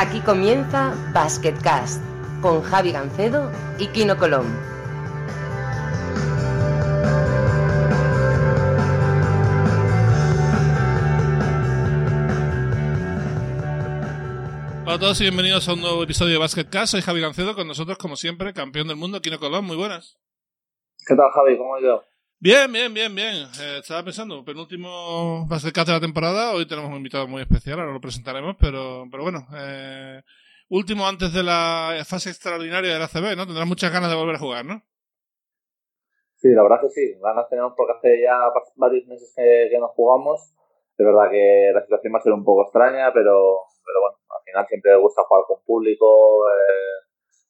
Aquí comienza Basketcast con Javi Gancedo y Kino Colón. Hola a todos y bienvenidos a un nuevo episodio de Basketcast. Soy Javi Gancedo, con nosotros, como siempre, campeón del mundo, Kino Colón. Muy buenas. ¿Qué tal, Javi? ¿Cómo ha ido? Bien, bien, bien, bien. Eh, estaba pensando, penúltimo Basketcast de la temporada. Hoy tenemos un invitado muy especial, ahora lo presentaremos, pero, pero bueno. Eh, último antes de la fase extraordinaria del ACB, ¿no? Tendrás muchas ganas de volver a jugar, ¿no? Sí, la verdad que sí. Ganas tenemos porque hace ya varios meses que, que no jugamos. Es verdad que la situación va a ser un poco extraña, pero, pero bueno, al final siempre gusta jugar con público, eh,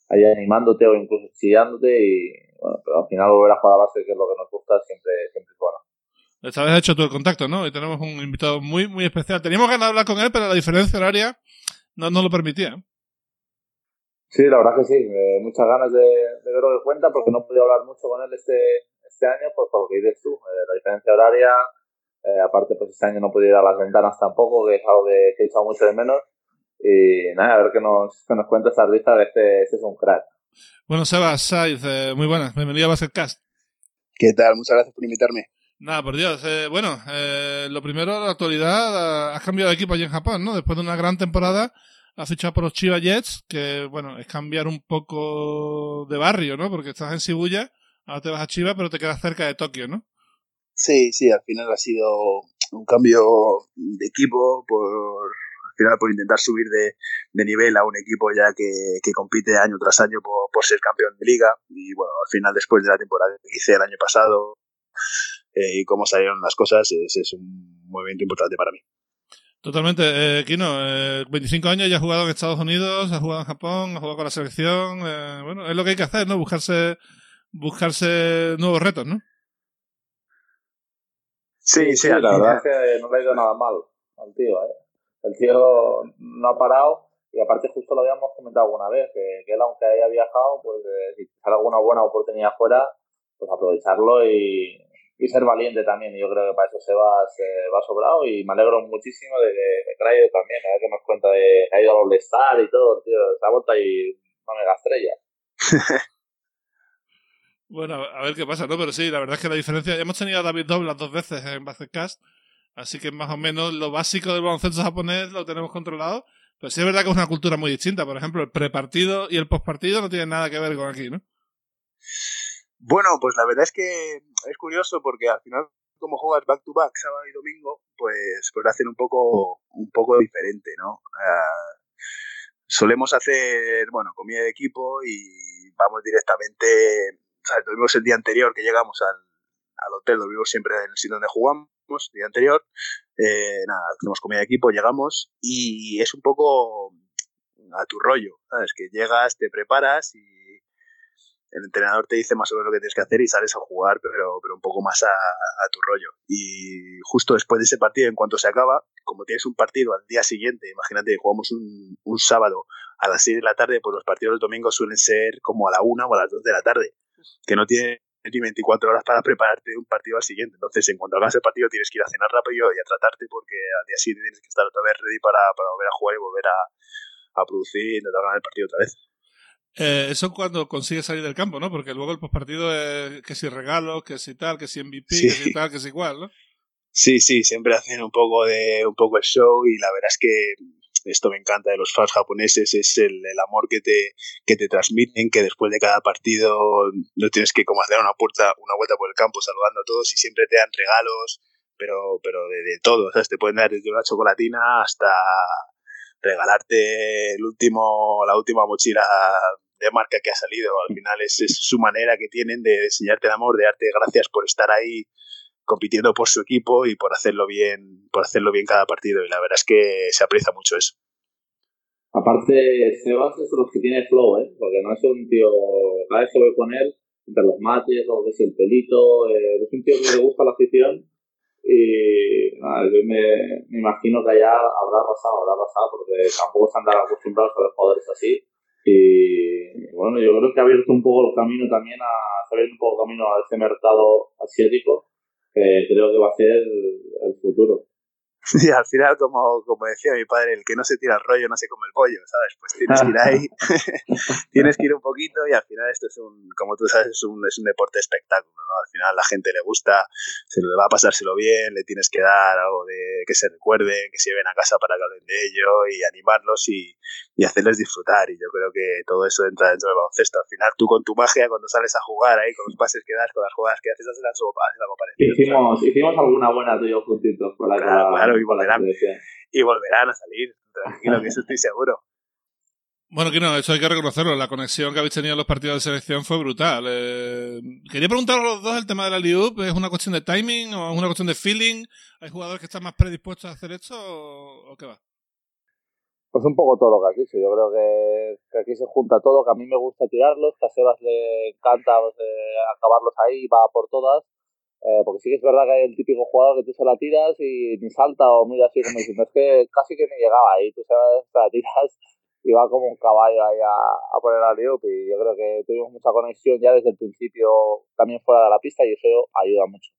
ahí animándote o incluso chillándote y bueno, pero al final volver a jugar a base, que es lo que nos gusta, siempre, siempre es bueno. Esta vez has hecho tú el contacto, ¿no? Y tenemos un invitado muy, muy especial. Teníamos ganas de hablar con él, pero la diferencia horaria no nos lo permitía. Sí, la verdad que sí. Eh, muchas ganas de, de verlo de cuenta porque no he podido hablar mucho con él este, este año, pues por lo que dices tú. Eh, la diferencia horaria, eh, aparte, pues este año no pude ir a las ventanas tampoco, que es algo que, que he echado mucho de menos. Y nada, a ver qué nos, qué nos cuenta esta lista, este, este es un crack. Bueno, Sebas Saiz, eh, muy buenas. Bienvenido a Basketcast. ¿Qué tal? Muchas gracias por invitarme. Nada, por Dios. Eh, bueno, eh, lo primero, la actualidad, has cambiado de equipo allí en Japón, ¿no? Después de una gran temporada, has fichado por los Chiba Jets, que, bueno, es cambiar un poco de barrio, ¿no? Porque estás en Shibuya, ahora te vas a Chiba, pero te quedas cerca de Tokio, ¿no? Sí, sí, al final ha sido un cambio de equipo por final por intentar subir de, de nivel a un equipo ya que, que compite año tras año por, por, ser campeón de liga y bueno, al final después de la temporada que hice el año pasado eh, y cómo salieron las cosas, ese es un movimiento importante para mí. Totalmente. Eh, Kino, eh, 25 años, ya ha jugado en Estados Unidos, ha jugado en Japón, ha jugado con la selección. Eh, bueno, es lo que hay que hacer, ¿no? Buscarse, buscarse nuevos retos, ¿no? Sí, sí, la verdad es que no le ha ido nada mal al tío, ¿eh? El tío no ha parado y aparte justo lo habíamos comentado alguna vez, que, él aunque haya viajado, pues eh, si sale alguna buena oportunidad fuera, pues aprovecharlo y, ser valiente también. Y yo creo que para eso se va, sobrado y me alegro muchísimo de que, ido también, a ver que nos cuenta de que ha ido a All-Star y todo, tío, se ha vuelto ahí una mega estrella. Bueno, a ver qué pasa, ¿no? Pero sí, la verdad es que la diferencia. Hemos tenido a David Doblas dos veces en Basketcast, así que más o menos lo básico del baloncesto japonés lo tenemos controlado. Pero sí es verdad que es una cultura muy distinta. Por ejemplo, el prepartido y el postpartido no tienen nada que ver con aquí, ¿no? Bueno, pues la verdad es que es curioso porque al final, como juegas back to back sábado y domingo, pues, pues lo hacen un poco, un poco diferente, ¿no? Uh, solemos hacer, bueno, comida de equipo y vamos directamente o dormimos el día anterior que llegamos al, al hotel, dormimos siempre en el sitio donde jugamos, el día anterior, eh, nada, hacemos comida de equipo, llegamos y es un poco a tu rollo, ¿sabes? Que llegas, te preparas y el entrenador te dice más o menos lo que tienes que hacer y sales a jugar, pero, pero un poco más a, tu rollo. Y justo después de ese partido, en cuanto se acaba, como tienes un partido al día siguiente, imagínate, jugamos un, un sábado a las 6 de la tarde, pues los partidos del domingo suelen ser como a la 1 o a las 2 de la tarde que no tiene ni 24 horas para prepararte un partido al siguiente. Entonces, en cuanto hagas el partido, tienes que ir a cenar rápido y a tratarte porque al día siguiente tienes que estar otra vez ready para, para volver a jugar y volver a, a producir y intentar ganar el partido otra vez. Eh, eso cuando consigues salir del campo, ¿no? Porque luego el postpartido es que si regalo, que si tal, que si MVP, sí. que si tal, que si igual, ¿no? Sí, sí, siempre hacen un poco de un poco el show y la verdad es que esto me encanta de los fans japoneses, es el, amor que te, que te transmiten, que después de cada partido no tienes que como hacer una, puerta, una vuelta por el campo saludando a todos y siempre te dan regalos, pero, pero de, de todo, ¿sabes? Te pueden dar desde una chocolatina hasta regalarte el último, la última mochila de marca que ha salido. Al final es, es su manera que tienen de enseñarte el amor, de darte gracias por estar ahí compitiendo por su equipo y por hacerlo bien, por hacerlo bien cada partido. Y la verdad es que se aprecia mucho eso. Aparte, Sebas es de los que tiene flow, ¿eh? Porque no es un tío, cada vez que voy con él, entre los mates o que es el pelito, eh, es un tío que le gusta la afición y nada, yo me, imagino que allá habrá pasado, habrá pasado, porque tampoco están tan acostumbrados a los jugadores así. Y bueno, yo creo que ha abierto un poco el camino también a, abierto un poco el camino a este mercado asiático que creo que va a ser el futuro. Y al final, como, como decía mi padre, el que no se tira el rollo no se come el pollo, ¿sabes? Pues tienes que ir ahí, tienes que ir un poquito y al final esto es un, como tú sabes, es un, es un deporte espectáculo, ¿no? Al final la gente le gusta, se le va a pasárselo bien, le tienes que dar algo de que se recuerde, que se lleven a casa para que hablen de ello y animarlos y, y hacerles disfrutar. Y yo creo que todo eso entra dentro del baloncesto. Al final tú con tu magia, cuando sales a jugar ahí, con los pases que das, con las jugadas que haces, haces, algo parecido. Hicimos, hicimos alguna buena tú y yo juntitos por la claro, y volverán, y volverán a salir, tranquilo, que eso estoy seguro. Bueno, que no, eso hay que reconocerlo. La conexión que habéis tenido en los partidos de selección fue brutal. Eh, quería preguntaros a los dos el tema de la Liup. ¿Es una cuestión de timing o es una cuestión de feeling? ¿Hay jugadores que están más predispuestos a hacer esto o, qué va? Pues un poco todo lo que has dicho. Yo creo que, aquí se junta todo, que a mí me gusta tirarlos, que a Sebas le encanta pues, eh, acabarlos ahí, va por todas. Eh, porque sí que es verdad que hay el típico jugador que tú se la tiras y ni salta o mira así como diciendo, es que casi que ni llegaba ahí, tú se la tiras y va como un caballo ahí a, a poner al Liup y yo creo que tuvimos mucha conexión ya desde el principio también fuera de la pista y eso ayuda mucho.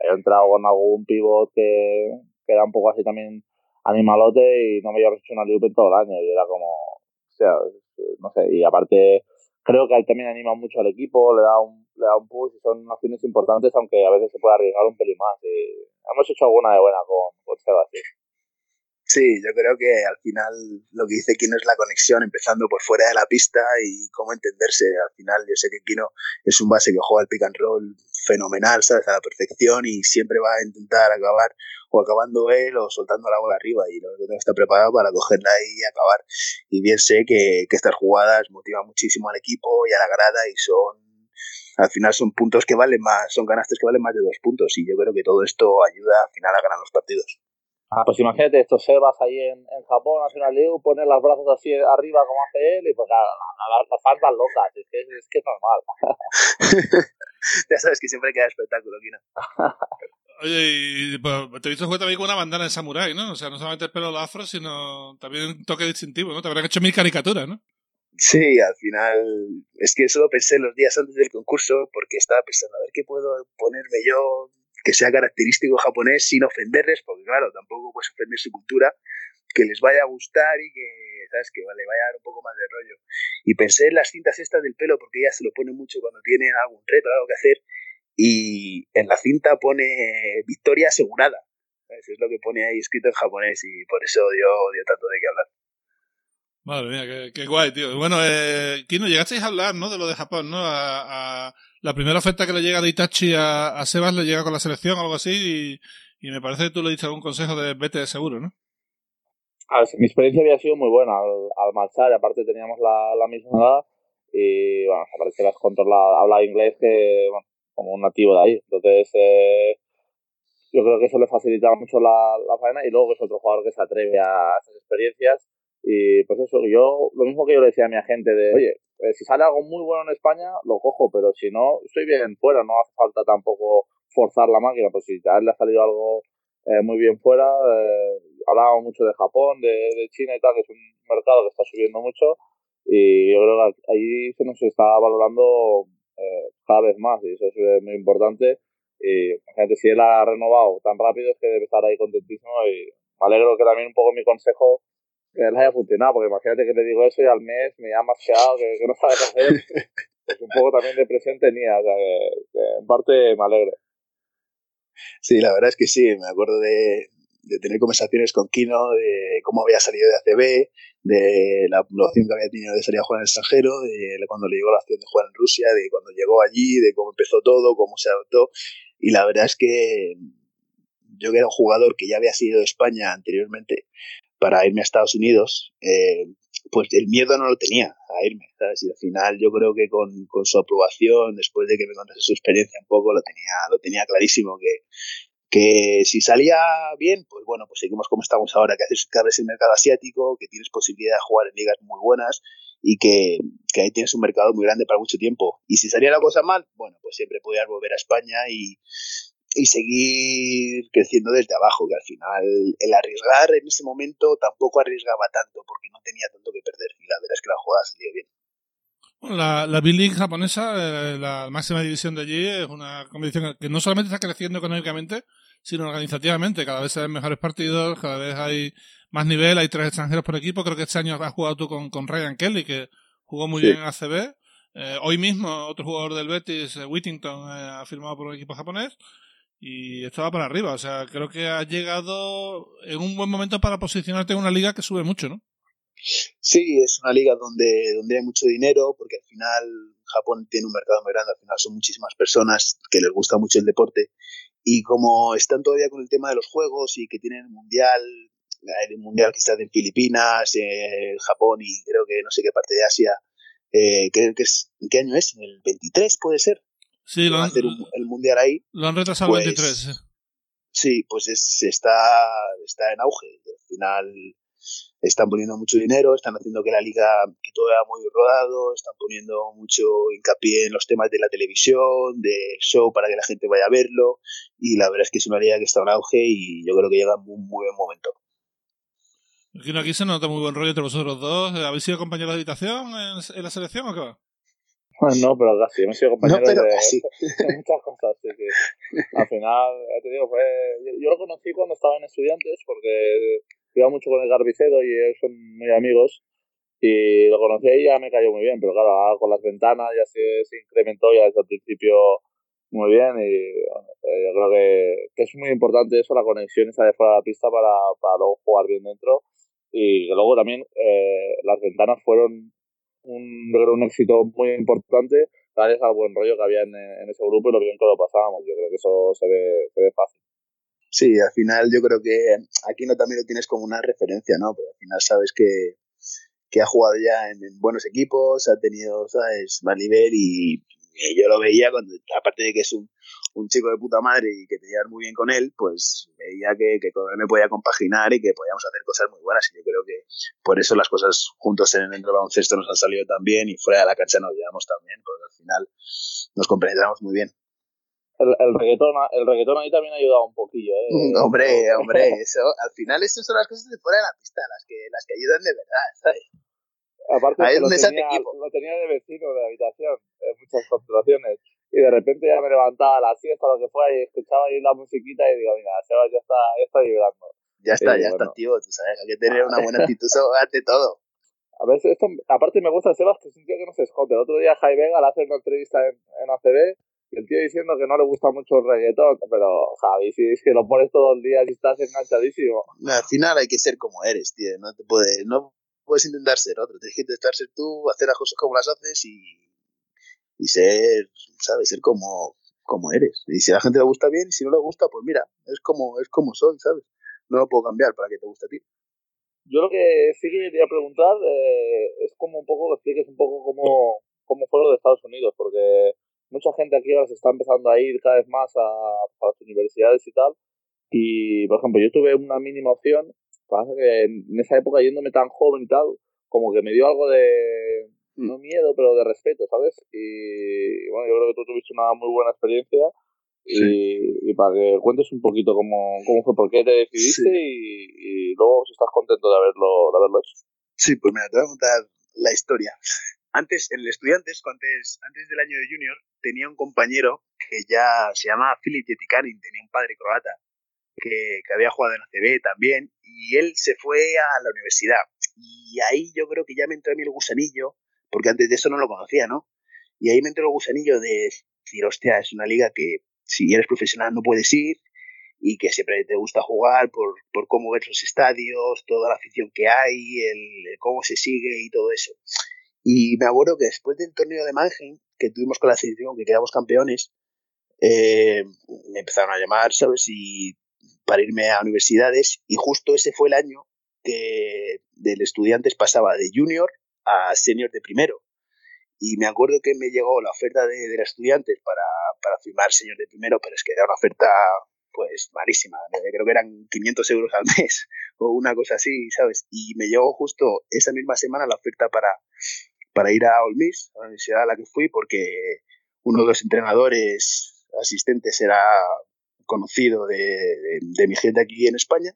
He entrado con algún pivot que, que era un poco así también animalote y no me había hecho una Liup en todo el año y era como, o sea, no sé, y aparte creo que él también anima mucho al equipo, le da un, le da un push y son acciones importantes, aunque a veces se puede arriesgar un pelín más. Y hemos hecho alguna de buena con, con Sebas, sí. yo creo que al final lo que dice Kino es la conexión, empezando por fuera de la pista y cómo entenderse. Al final, yo sé que Kino es un base que juega el pick and roll fenomenal, ¿sabes? A la perfección y siempre va a intentar acabar o acabando él o soltando la bola arriba y lo que tengo está preparado para cogerla ahí y acabar. Y bien sé que, que estas jugadas motivan muchísimo al equipo y a la grada y son al final son puntos que valen más, son ganastes que valen más de dos puntos y yo creo que todo esto ayuda al final a ganar los partidos. Ah, pues imagínate esto, Sebas ahí en, en Japón, hace una Liu, pone los brazos así arriba como hace él y pues claro, las, fans van locas, es que es, que es normal. ya sabes que siempre queda espectáculo, Kino. Oye, y pues, te he visto jugar también con una bandana de samurái, ¿no? O sea, no solamente el pelo afro, sino también un toque distintivo, ¿no? Te habrán hecho mil caricaturas, ¿no? Sí, al final es que solo pensé los días antes del concurso porque estaba pensando a ver qué puedo ponerme yo que sea característico japonés sin ofenderles, porque claro, tampoco puedes ofender su cultura, que les vaya a gustar y que, ¿sabes? Que le vaya a dar un poco más de rollo. Y pensé en las cintas estas del pelo porque ella se lo pone mucho cuando tiene algún reto, algo que hacer, y en la cinta pone victoria asegurada. ¿sabes? Es lo que pone ahí escrito en japonés y por eso dio, dio tanto de qué hablar. Madre mía, qué, guay, tío. Bueno, eh, Kino, llegasteis a hablar, ¿no? De lo de Japón, ¿no? A, la primera oferta que le llega de Itachi a, a, Sebas le llega con la selección o algo así y, me parece que tú le diste algún consejo de vete de seguro, ¿no? A ver, mi experiencia había sido muy buena al, marchar y aparte teníamos la, la, misma edad y bueno, aparte que las controla, habla inglés que, bueno, como un nativo de ahí. Entonces, eh, yo creo que eso le facilitaba mucho la, la faena y luego es otro jugador que se atreve a esas experiencias y pues eso, yo, lo mismo que yo le decía a mi agente de, oye, eh, si sale algo muy bueno en España, lo cojo, pero si no, estoy bien fuera, no hace falta tampoco forzar la máquina, pues si a él le ha salido algo eh, muy bien fuera, eh, hablábamos mucho de Japón, de, de, China y tal, que es un mercado que está subiendo mucho, y yo creo que ahí se nos está valorando eh, cada vez más, y eso es muy importante, y gente si él ha renovado tan rápido es que debe estar ahí contentísimo, y me alegro que también un poco mi consejo que les haya funcionado, porque imagínate que le digo eso y al mes me llama masqueado, que, que no sabe qué hacer. pues un poco también de presión tenía, o sea, que, en parte me alegro. Sí, la verdad es que sí, me acuerdo de, de tener conversaciones con Kino, de cómo había salido de ACB, de la, opción que había tenido de salir a jugar en el extranjero, de cuando le llegó la opción de jugar en Rusia, de cuando llegó allí, de cómo empezó todo, cómo se adoptó. Y la verdad es que yo que era un jugador que ya había sido de España anteriormente, para irme a Estados Unidos, eh, pues el miedo no lo tenía a irme, ¿sabes? Y al final yo creo que con, con, su aprobación, después de que me contase su experiencia un poco, lo tenía, lo tenía clarísimo que, si salía bien, pues bueno, pues seguimos como estamos ahora, que haces que el mercado asiático, que tienes posibilidad de jugar en ligas muy buenas y que, que, ahí tienes un mercado muy grande para mucho tiempo. Y si salía la cosa mal, bueno, pues siempre podías volver a España y, y seguir creciendo desde abajo, que al final el arriesgar en ese momento tampoco arriesgaba tanto porque no tenía tanto que perder y la verdad es que la jugada salió bien. La, la B-League japonesa, eh, la máxima división de allí, es una competición que no solamente está creciendo económicamente, sino organizativamente. Cada vez se ven mejores partidos, cada vez hay más nivel, hay tres extranjeros por equipo. Creo que este año has jugado tú con, con Ryan Kelly, que jugó muy bien en ACB. Eh, hoy mismo otro jugador del Betis, eh, Whittington, eh, ha firmado por un equipo japonés y esto va para arriba. O sea, creo que has llegado en un buen momento para posicionarte en una liga que sube mucho, ¿no? Sí, es una liga donde, donde hay mucho dinero, porque al final Japón tiene un mercado muy grande, al final son muchísimas personas que les gusta mucho el deporte. Y como están todavía con el tema de los juegos y que tienen el mundial, el mundial que está en Filipinas, en Japón y creo que no sé qué parte de Asia, eh, que es, ¿en qué año es? ¿En el 23 puede ser? Sí, lo han, hacer el mundial ahí. Lo han retrasado pues, 23. Sí, pues es, está, está en auge. Al final están poniendo mucho dinero, están haciendo que la liga que todo vaya muy rodado, están poniendo mucho hincapié en los temas de la televisión, del show para que la gente vaya a verlo y la verdad es que es una liga que está en auge y yo creo que llega en un muy buen momento. Aquí se nota muy buen rollo entre vosotros dos. ¿Habéis sido compañeros de habitación en, en la selección o qué va? No, pero casi, hemos sido compañeros No, pero de, casi. de muchas cosas. Al final, ya te digo, fue, yo, yo lo conocí cuando estaba en estudiantes porque iba mucho con el Garbicedo y ellos son muy amigos. Y lo conocí y ya me cayó muy bien, pero claro, ahora con las ventanas ya se, se incrementó ya desde el principio muy bien y eh, yo creo que, que es muy importante eso, la conexión esa de fuera de la pista para, para luego jugar bien dentro y que luego también eh, las ventanas fueron un, un éxito muy importante gracias al buen rollo que había en, en, ese grupo y lo bien que lo pasábamos. Yo creo que eso se ve, se ve fácil. Sí, al final yo creo que aquí no también lo tienes como una referencia, ¿no? Porque al final sabes que, que ha jugado ya en, en buenos equipos, ha tenido, ¿sabes?, más nivel y, y yo lo veía cuando, aparte de que es un, un chico de puta madre y que te llevas muy bien con él, pues veía que, que con él me podía compaginar y que podíamos hacer cosas muy buenas. Y yo creo que por eso las cosas juntos en el baloncesto nos han salido tan bien y fuera de la cancha nos llevamos también, porque al final nos compenetramos muy bien. El, el, reggaetón, el reggaetón ahí también ha ayudado un poquillo, ¿eh? hombre, hombre, eso, al final estas son las cosas de fuera de la pista, las que, las que ayudan de verdad, ¿sabes? Aparte, Ahí es lo, tenía, equipo. lo tenía de vecino de habitación en muchas constelaciones. Y de repente ya me levantaba a la siesta o lo que fuera y escuchaba ahí la musiquita y digo, mira, Sebas ya está, ya está vibrando. Ya está, Sí, ya bueno. está, tío, tú sabes, hay que tener una buena actitud ante todo. A veces esto, aparte me gusta Sebas que es un tío que no se esconde. El otro día Jai Vega le hace una entrevista en, en ACB y el tío diciendo que no le gusta mucho el reggaetón. Pero Javi, si es que lo pones todos los días y estás enganchadísimo. Al final hay que ser como eres, tío, no te puedes, no puedes intentar ser otro, tienes que intentar ser tú, hacer las cosas como las haces y, y ser, ¿sabes? Ser como, como eres. Y si a la gente le gusta bien y si no le gusta, pues mira, es como, es como soy, ¿sabes? No lo puedo cambiar para que te guste a ti. Yo lo que sí que quería preguntar eh, es como un poco que expliques un poco cómo, cómo fue lo de Estados Unidos, porque mucha gente aquí ahora se está empezando a ir cada vez más a, las universidades y tal. Y, por ejemplo, yo tuve una mínima opción, pasa que en esa época yéndome tan joven y tal, como que me dio algo de, no miedo, pero de respeto, ¿sabes? Y bueno, yo creo que tú tuviste una muy buena experiencia. Y, y, para que cuentes un poquito cómo, cómo fue, por qué te decidiste Sí. y, y luego si estás contento de haberlo, de haberlo hecho. Sí, pues mira, te voy a contar la historia. Antes, en el Estudiantes, antes, antes del año de Junior, tenía un compañero que ya se llamaba Philip Yetikanin, tenía un padre croata, que, que había jugado en ACB también, y él se fue a la universidad. Y ahí yo creo que ya me entró a mí el gusanillo, porque antes de eso no lo conocía, ¿no? Y ahí me entró el gusanillo de decir, hostia, es una liga que si eres profesional no puedes ir, y que siempre te gusta jugar por, por cómo ves los estadios, toda la afición que hay, el, el cómo se sigue y todo eso. Y me acuerdo que después del torneo de Mannheim, que tuvimos con la selección, que quedamos campeones, eh, me empezaron a llamar, ¿sabes? Y para irme a universidades, y justo ese fue el año que del estudiantes pasaba de junior a senior de primero. Y me acuerdo que me llegó la oferta de, de estudiantes para, para firmar senior de primero, pero es que era una oferta pues malísima, creo que eran 500 euros al mes o una cosa así, ¿sabes? Y me llegó justo esa misma semana la oferta para, para ir a Olmis, a la universidad a la que fui, porque uno de los entrenadores asistentes era conocido de, de mi gente aquí en España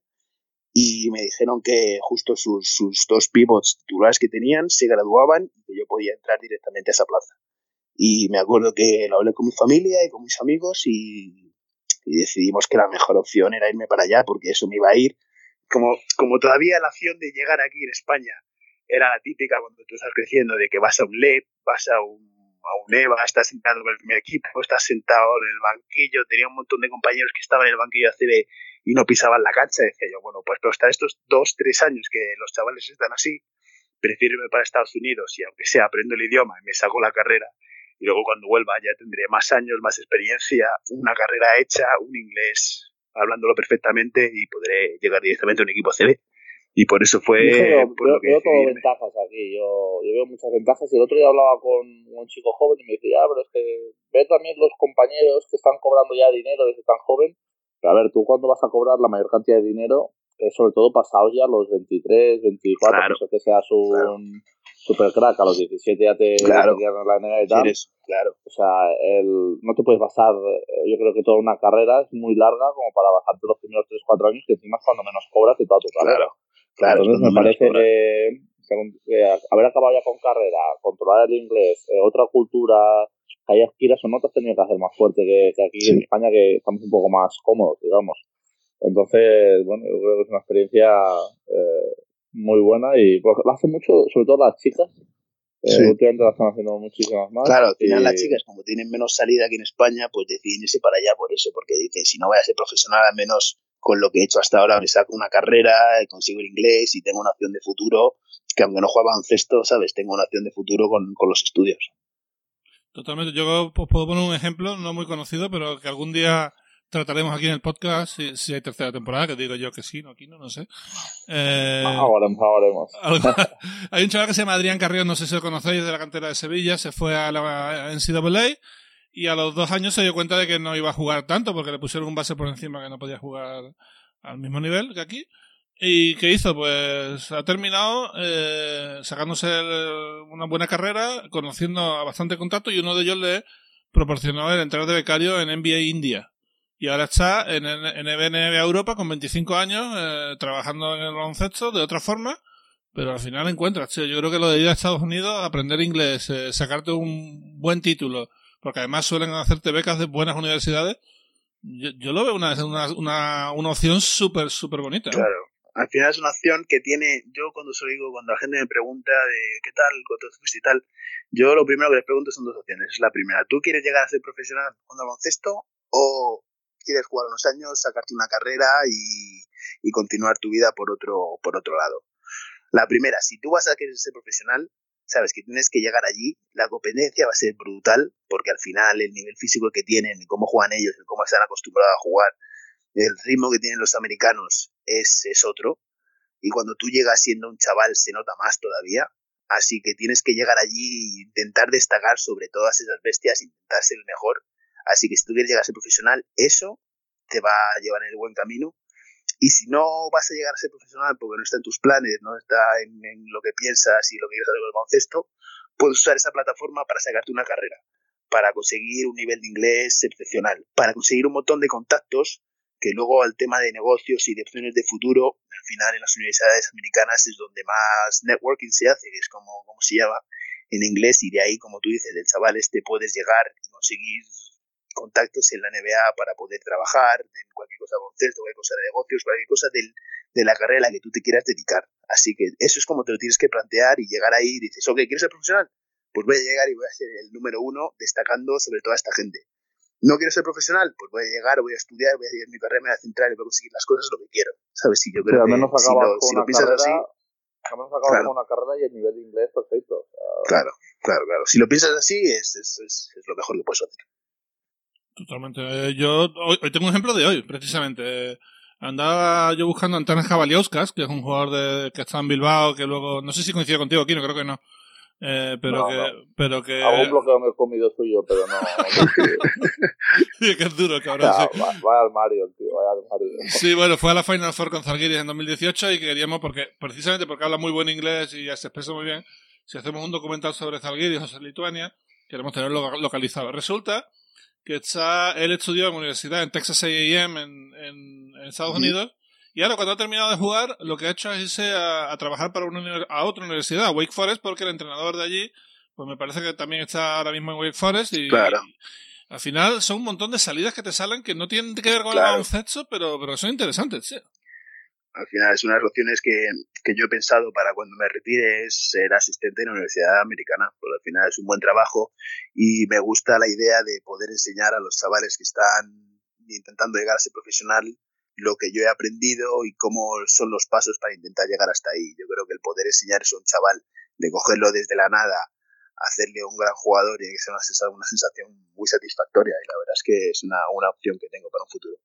y me dijeron que justo sus, sus dos pivots titulares que tenían se graduaban y que yo podía entrar directamente a esa plaza. Y me acuerdo que lo hablé con mi familia y con mis amigos y, decidimos que la mejor opción era irme para allá porque eso me iba a ir. Como, como todavía la opción de llegar aquí en España era la típica cuando tú estás creciendo de que vas a un LED, vas a un, a un EVA, estás sentado con el primer equipo, estás sentado en el banquillo, tenía un montón de compañeros que estaban en el banquillo de y no pisaban la cancha, decía yo, bueno, pues pero hasta estos dos, tres años que los chavales están así, prefiero irme para Estados Unidos y aunque sea aprendo el idioma y me saco la carrera y luego cuando vuelva ya tendré más años, más experiencia, una carrera hecha, un inglés hablándolo perfectamente y podré llegar directamente a un equipo CB. Y por eso fue... Yo, yo, veo todo ventajas aquí, yo, yo, veo muchas ventajas. Y el otro día hablaba con un chico joven y me decía, ah, pero es que ve también los compañeros que están cobrando ya dinero desde tan joven. Pero a ver, tú cuando vas a cobrar la mayor cantidad de dinero, es sobre todo pasados ya los 23, 24, claro, que seas un... Claro super crack, a los 17 ya te claro. la NBA y tal. claro. O sea, el, no te puedes basar, yo creo que toda una carrera es muy larga como para basarte los primeros 3-4 años, que encima es cuando menos cobras de toda tu carrera. Claro, Entonces me parece que, que, haber acabado ya con carrera, controlar el inglés, eh, otra cultura, que hayas quieras o no te has tenido que hacer más fuerte que, que aquí sí. en España, que estamos un poco más cómodos, digamos. Entonces, bueno, yo creo que es una experiencia eh, muy buena y pues, lo hace mucho, sobre todo las chicas. Eh, sí. últimamente la están haciendo muchísimas más. Claro, al final y... las chicas, como tienen menos salida aquí en España, pues deciden irse para allá por eso, porque dicen, si no voy a ser profesional, al menos con lo que he hecho hasta ahora me saco una carrera, consigo el inglés y tengo una opción de futuro, que aunque no juega baloncesto, ¿sabes? Tengo una opción de futuro con, con los estudios. Totalmente. Yo pues, puedo poner un ejemplo, no muy conocido, pero que algún día trataremos aquí en el podcast si, si, hay tercera temporada, que digo yo que sí, no aquí no, no sé. Eh, ahora, ahora hay un chaval que se llama Adrián Carrión, no sé si lo conocéis, de la cantera de Sevilla, se fue a la NCAA y a los dos años se dio cuenta de que no iba a jugar tanto porque le pusieron un base por encima que no podía jugar al mismo nivel que aquí. ¿Y qué hizo? Pues ha terminado eh, sacándose una buena carrera, conociendo a bastante contacto y uno de ellos le proporcionó el entrar de becario en NBA India. Y ahora está en, en, NBA Europa con 25 años, eh, trabajando en el baloncesto de otra forma, pero al final encuentras, tío, yo creo que lo de ir a Estados Unidos, aprender inglés, eh, sacarte un buen título, porque además suelen hacerte becas de buenas universidades, yo, lo veo una, una, una, una opción súper, súper bonita. Claro. Al final es una opción que tiene, yo cuando se digo, cuando la gente me pregunta de qué tal, cuánto fuiste y tal, yo lo primero que les pregunto son dos opciones. Es la primera, ¿tú quieres llegar a ser profesional jugando baloncesto o quieres jugar unos años, sacarte una carrera y, y, continuar tu vida por otro, por otro lado. La primera, si tú vas a querer ser profesional, sabes que tienes que llegar allí, la competencia va a ser brutal, porque al final el nivel físico que tienen, cómo juegan ellos, cómo están acostumbrados a jugar, el ritmo que tienen los americanos es, es otro. Y cuando tú llegas siendo un chaval se nota más todavía. Así que tienes que llegar allí e intentar destacar sobre todas esas bestias, intentar ser el mejor Así que si tú quieres llegar a ser profesional, eso te va a llevar en el buen camino. Y si no vas a llegar a ser profesional porque no está en tus planes, no está en, en lo que piensas y lo que quieres hacer con el baloncesto, puedes usar esa plataforma para sacarte una carrera, para conseguir un nivel de inglés excepcional, para conseguir un montón de contactos que luego al tema de negocios y de opciones de futuro, al final en las universidades americanas es donde más networking se hace, que es como, como se llama en inglés, y de ahí, como tú dices, del chaval este puedes llegar y conseguir contactos en la NBA para poder trabajar en cualquier cosa de baloncesto, cualquier cosa de negocios, cualquier cosa del, de la carrera a la que tú te quieras dedicar. Así que eso es como te lo tienes que plantear y llegar ahí y dices, ok, ¿quieres ser profesional? Pues voy a llegar y voy a ser el número uno destacando sobre toda esta gente. ¿No quiero ser profesional? Pues voy a llegar, voy a estudiar, voy a seguir mi carrera, me voy a centrar y voy a conseguir las cosas lo que quiero. ¿Sabes? Si yo creo que si lo, si lo piensas carrera, así... Al menos acabas claro. con una carrera y el nivel de inglés perfecto. O sea, claro, claro, claro. Si lo piensas así es, es, es, es lo mejor que puedes hacer. Totalmente. Eh, yo hoy, hoy, tengo un ejemplo de hoy, precisamente. Andaba yo buscando a Antanas Javaliauskas, que es un jugador de, que está en Bilbao, que luego, no sé si coincide contigo aquí, no creo que no. Eh, pero, no, que, no. pero que. Algún bloqueo me he comido suyo, pero no. sí, que es duro, cabrón. Sí. Vaya al Mario, tío, vaya al Mario. Sí, bueno, fue a la Final Four con Zalgiris en 2018 y queríamos, porque precisamente porque habla muy buen inglés y ya se expresa muy bien, si hacemos un documental sobre Zalgiris o sobre Lituania, queremos tenerlo localizado. Resulta que está, él estudió en la universidad en Texas A&M en, en, en, Estados. Unidos y ahora cuando ha terminado de jugar lo que ha hecho es irse a, a trabajar para una, a otra universidad, Wake Forest, porque el entrenador de allí pues me parece que también está ahora mismo en Wake Forest y, claro. Al final son un montón de salidas que te salen que no tienen que ver con el baloncesto, pero, pero son interesantes, sí. Al final es una de las opciones que, que, yo he pensado para cuando me retire es ser asistente en la Universidad Americana, porque al final es un buen trabajo y me gusta la idea de poder enseñar a los chavales que están intentando llegar a ser profesional lo que yo he aprendido y cómo son los pasos para intentar llegar hasta ahí. Yo creo que el poder enseñar eso a un chaval, de cogerlo desde la nada, hacerle un gran jugador y que sea una, sensación muy satisfactoria. Y la verdad es que es una, una opción que tengo para un futuro.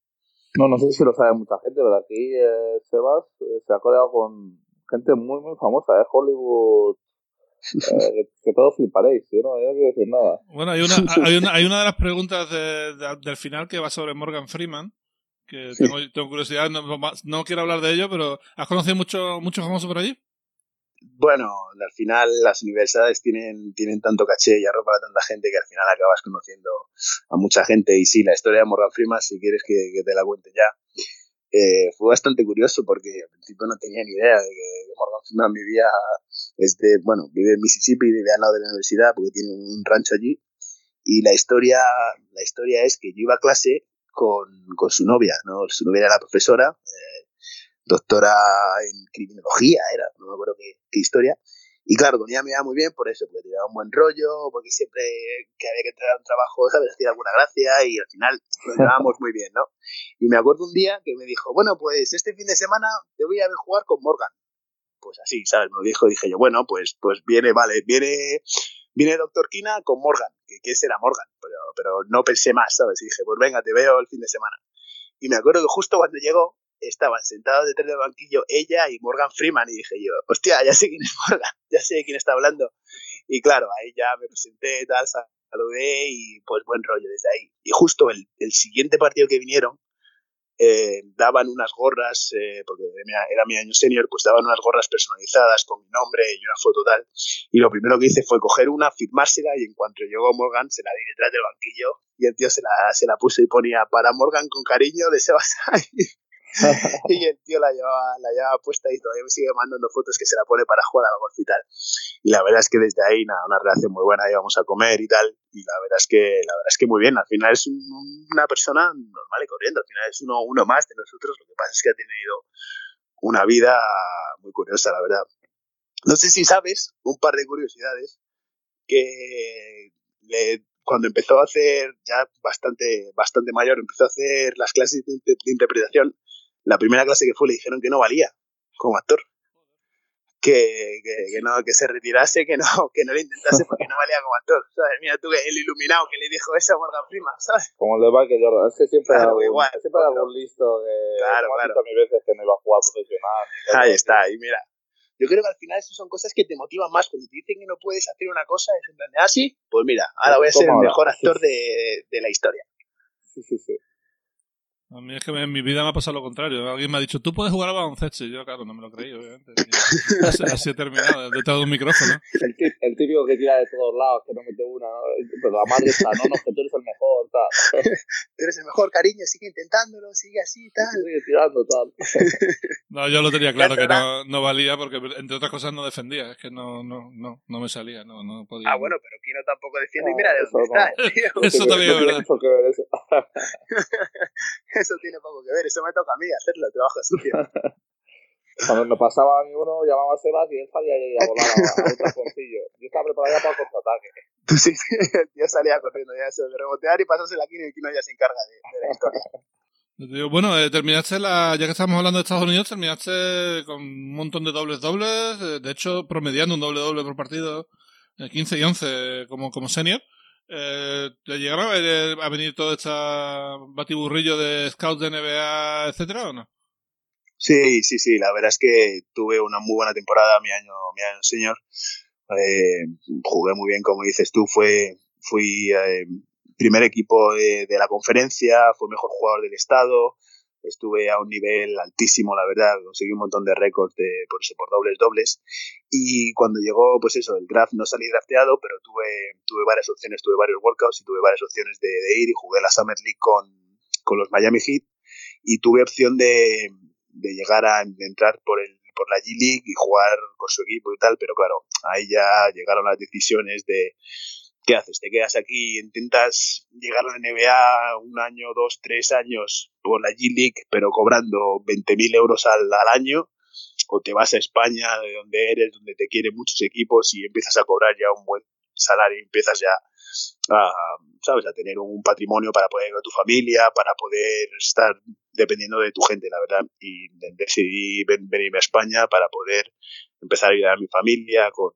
No, no sé si lo sabe mucha gente, pero aquí eh, Sebas eh, se ha codeado con gente muy, muy famosa, ¿eh? Hollywood. Eh, que todos fliparéis, ¿sí? no, yo no quiero decir nada. Bueno, hay una, hay una, hay una de las preguntas de, del final que va sobre Morgan Freeman, que tengo, tengo curiosidad, no, no, quiero hablar de ello, pero ¿has conocido mucho, mucho famoso por allí? Bueno, al final las universidades tienen, tienen tanto caché y arropa a tanta gente que al final acabas conociendo a mucha gente. Y sí, la historia de Morgan Freeman, si quieres que, te la cuente ya, eh, fue bastante curioso porque al principio no tenía ni idea de que Morgan Freeman vivía, este, bueno, vive en Mississippi, vive al lado de la universidad porque tiene un rancho allí. Y la historia, la historia es que yo iba a clase con, con su novia, ¿no? Su novia era la profesora, eh, doctora en criminología, era, no me acuerdo qué, qué historia. Y claro, con ella me iba muy bien por eso, porque tiraba un buen rollo, porque siempre que había que entregar un trabajo, ¿sabes? Hacía alguna gracia y al final nos llevábamos muy bien, ¿no? Y me acuerdo un día que me dijo, bueno, pues este fin de semana te voy a ver jugar con Morgan. Pues así, ¿sabes? Me lo dijo, dije yo, bueno, pues, pues viene, vale, viene, viene Doctor Kina con Morgan, que, que ese era Morgan, pero, no pensé más, ¿sabes? Y dije, pues venga, te veo el fin de semana. Y me acuerdo que justo cuando llegó, estaban sentados detrás del banquillo ella y Morgan Freeman y dije yo, hostia, ya sé quién es Morgan, ya sé de quién está hablando. Y claro, ahí ya me presenté, tal, saludé y pues buen rollo desde ahí. Y justo el, el siguiente partido que vinieron, eh, daban unas gorras, eh, porque era mi año senior, pues daban unas gorras personalizadas con mi nombre y una foto tal. Y lo primero que hice fue coger una, firmársela y en cuanto llegó Morgan se la di detrás del banquillo y el tío se la, se la puso y ponía para Morgan con cariño de Sebastián. y el tío la llevaba, la llevaba puesta y todavía me sigue mandando fotos que se la pone para jugar al golf y tal. Y la verdad es que desde ahí, nada, una relación muy buena, íbamos a comer y tal. Y la verdad es que, la verdad es que muy bien. Al final es una persona normal y corriendo. Al final es uno, uno más de nosotros. Lo que pasa es que ha tenido una vida muy curiosa, la verdad. No sé si sabes, un par de curiosidades, que le, cuando empezó a hacer, ya bastante, bastante mayor, empezó a hacer las clases de, de interpretación, la primera clase que fue le dijeron que no valía como actor. Que, que, no, que se retirase, que no, que no lo intentase porque no valía como actor. ¿sabes? Mira tú, el iluminado que le dijo eso a Morgan Prima, ¿sabes? Como el de Michael Jordan, es que siempre claro, algún, siempre hay algún listo que claro, claro. mil veces que no iba a jugar profesional. Ahí está, y mira, yo creo que al final eso son cosas que te motivan más. Cuando te dicen que no puedes hacer una cosa, es en plan de, ah, sí, pues mira, ahora voy a ser el mejor actor de, de la historia. Sí, sí, sí. A mí es que en mi vida me ha pasado lo contrario. Alguien me ha dicho, tú puedes jugar a baloncesto. Y yo, claro, no me lo creí, obviamente. así, he terminado, detrás de un micrófono. El, el, típico que tira de todos lados, que no mete una. Pero la madre está, no, no, que tú eres el mejor, tal. tú eres el mejor, cariño, sigue intentándolo, sigue así, tal. Sigue tirando, tal. no, yo lo tenía claro que no, no valía porque, entre otras cosas, no defendía. Es que no, no, no, no me salía, no, no podía. Ah, bueno, pero Kino tampoco defiende. y mira de dónde está, tío. Eso también es verdad. Eso tiene poco que ver, eso me toca a mí hacerlo, el trabajo sucio. Cuando me pasaba a mí uno, llamaba a Sebas y él salía a volar a, a. Yo estaba preparado ya para el contraataque. Tú sí, yo salía corriendo ya eso, de rebotear y pasarse la quina y no ya se encarga de, de la historia. Bueno, eh, terminaste la, ya que estamos hablando de Estados Unidos, terminaste con un montón de dobles dobles, eh, de hecho promediando un doble doble por partido, eh, 15 y 11 como, como senior. Eh, ¿Te llegaron a, venir todo este batiburrillo de scouts de NBA, etcétera, o no? Sí, sí, sí. La verdad es que tuve una muy buena temporada mi año, mi año señor. Eh, jugué muy bien, como dices tú. Fue, fui eh, primer equipo de, de, la conferencia, fue mejor jugador del estado estuve a un nivel altísimo, la verdad, conseguí un montón de récords de, por eso, por dobles, dobles. Y cuando llegó, pues eso, el draft no salí drafteado, pero tuve, tuve varias opciones, tuve varios workouts y tuve varias opciones de, de ir y jugué la Summer League con, con los Miami Heat y tuve opción de, de llegar a entrar por el por la G League y jugar con su equipo y tal, pero claro, ahí ya llegaron las decisiones de, ¿qué haces? ¿Te quedas aquí, intentas llegar a la NBA un año, dos, tres años por la G-League, pero cobrando 20.000 euros al, al año? ¿O te vas a España, de donde eres, donde te quieren muchos equipos y empiezas a cobrar ya un buen salario y empiezas ya a, ¿sabes? a tener un patrimonio para poder ir a tu familia, para poder estar dependiendo de tu gente, la verdad. Y decidí venirme a España para poder empezar a ayudar a mi familia con,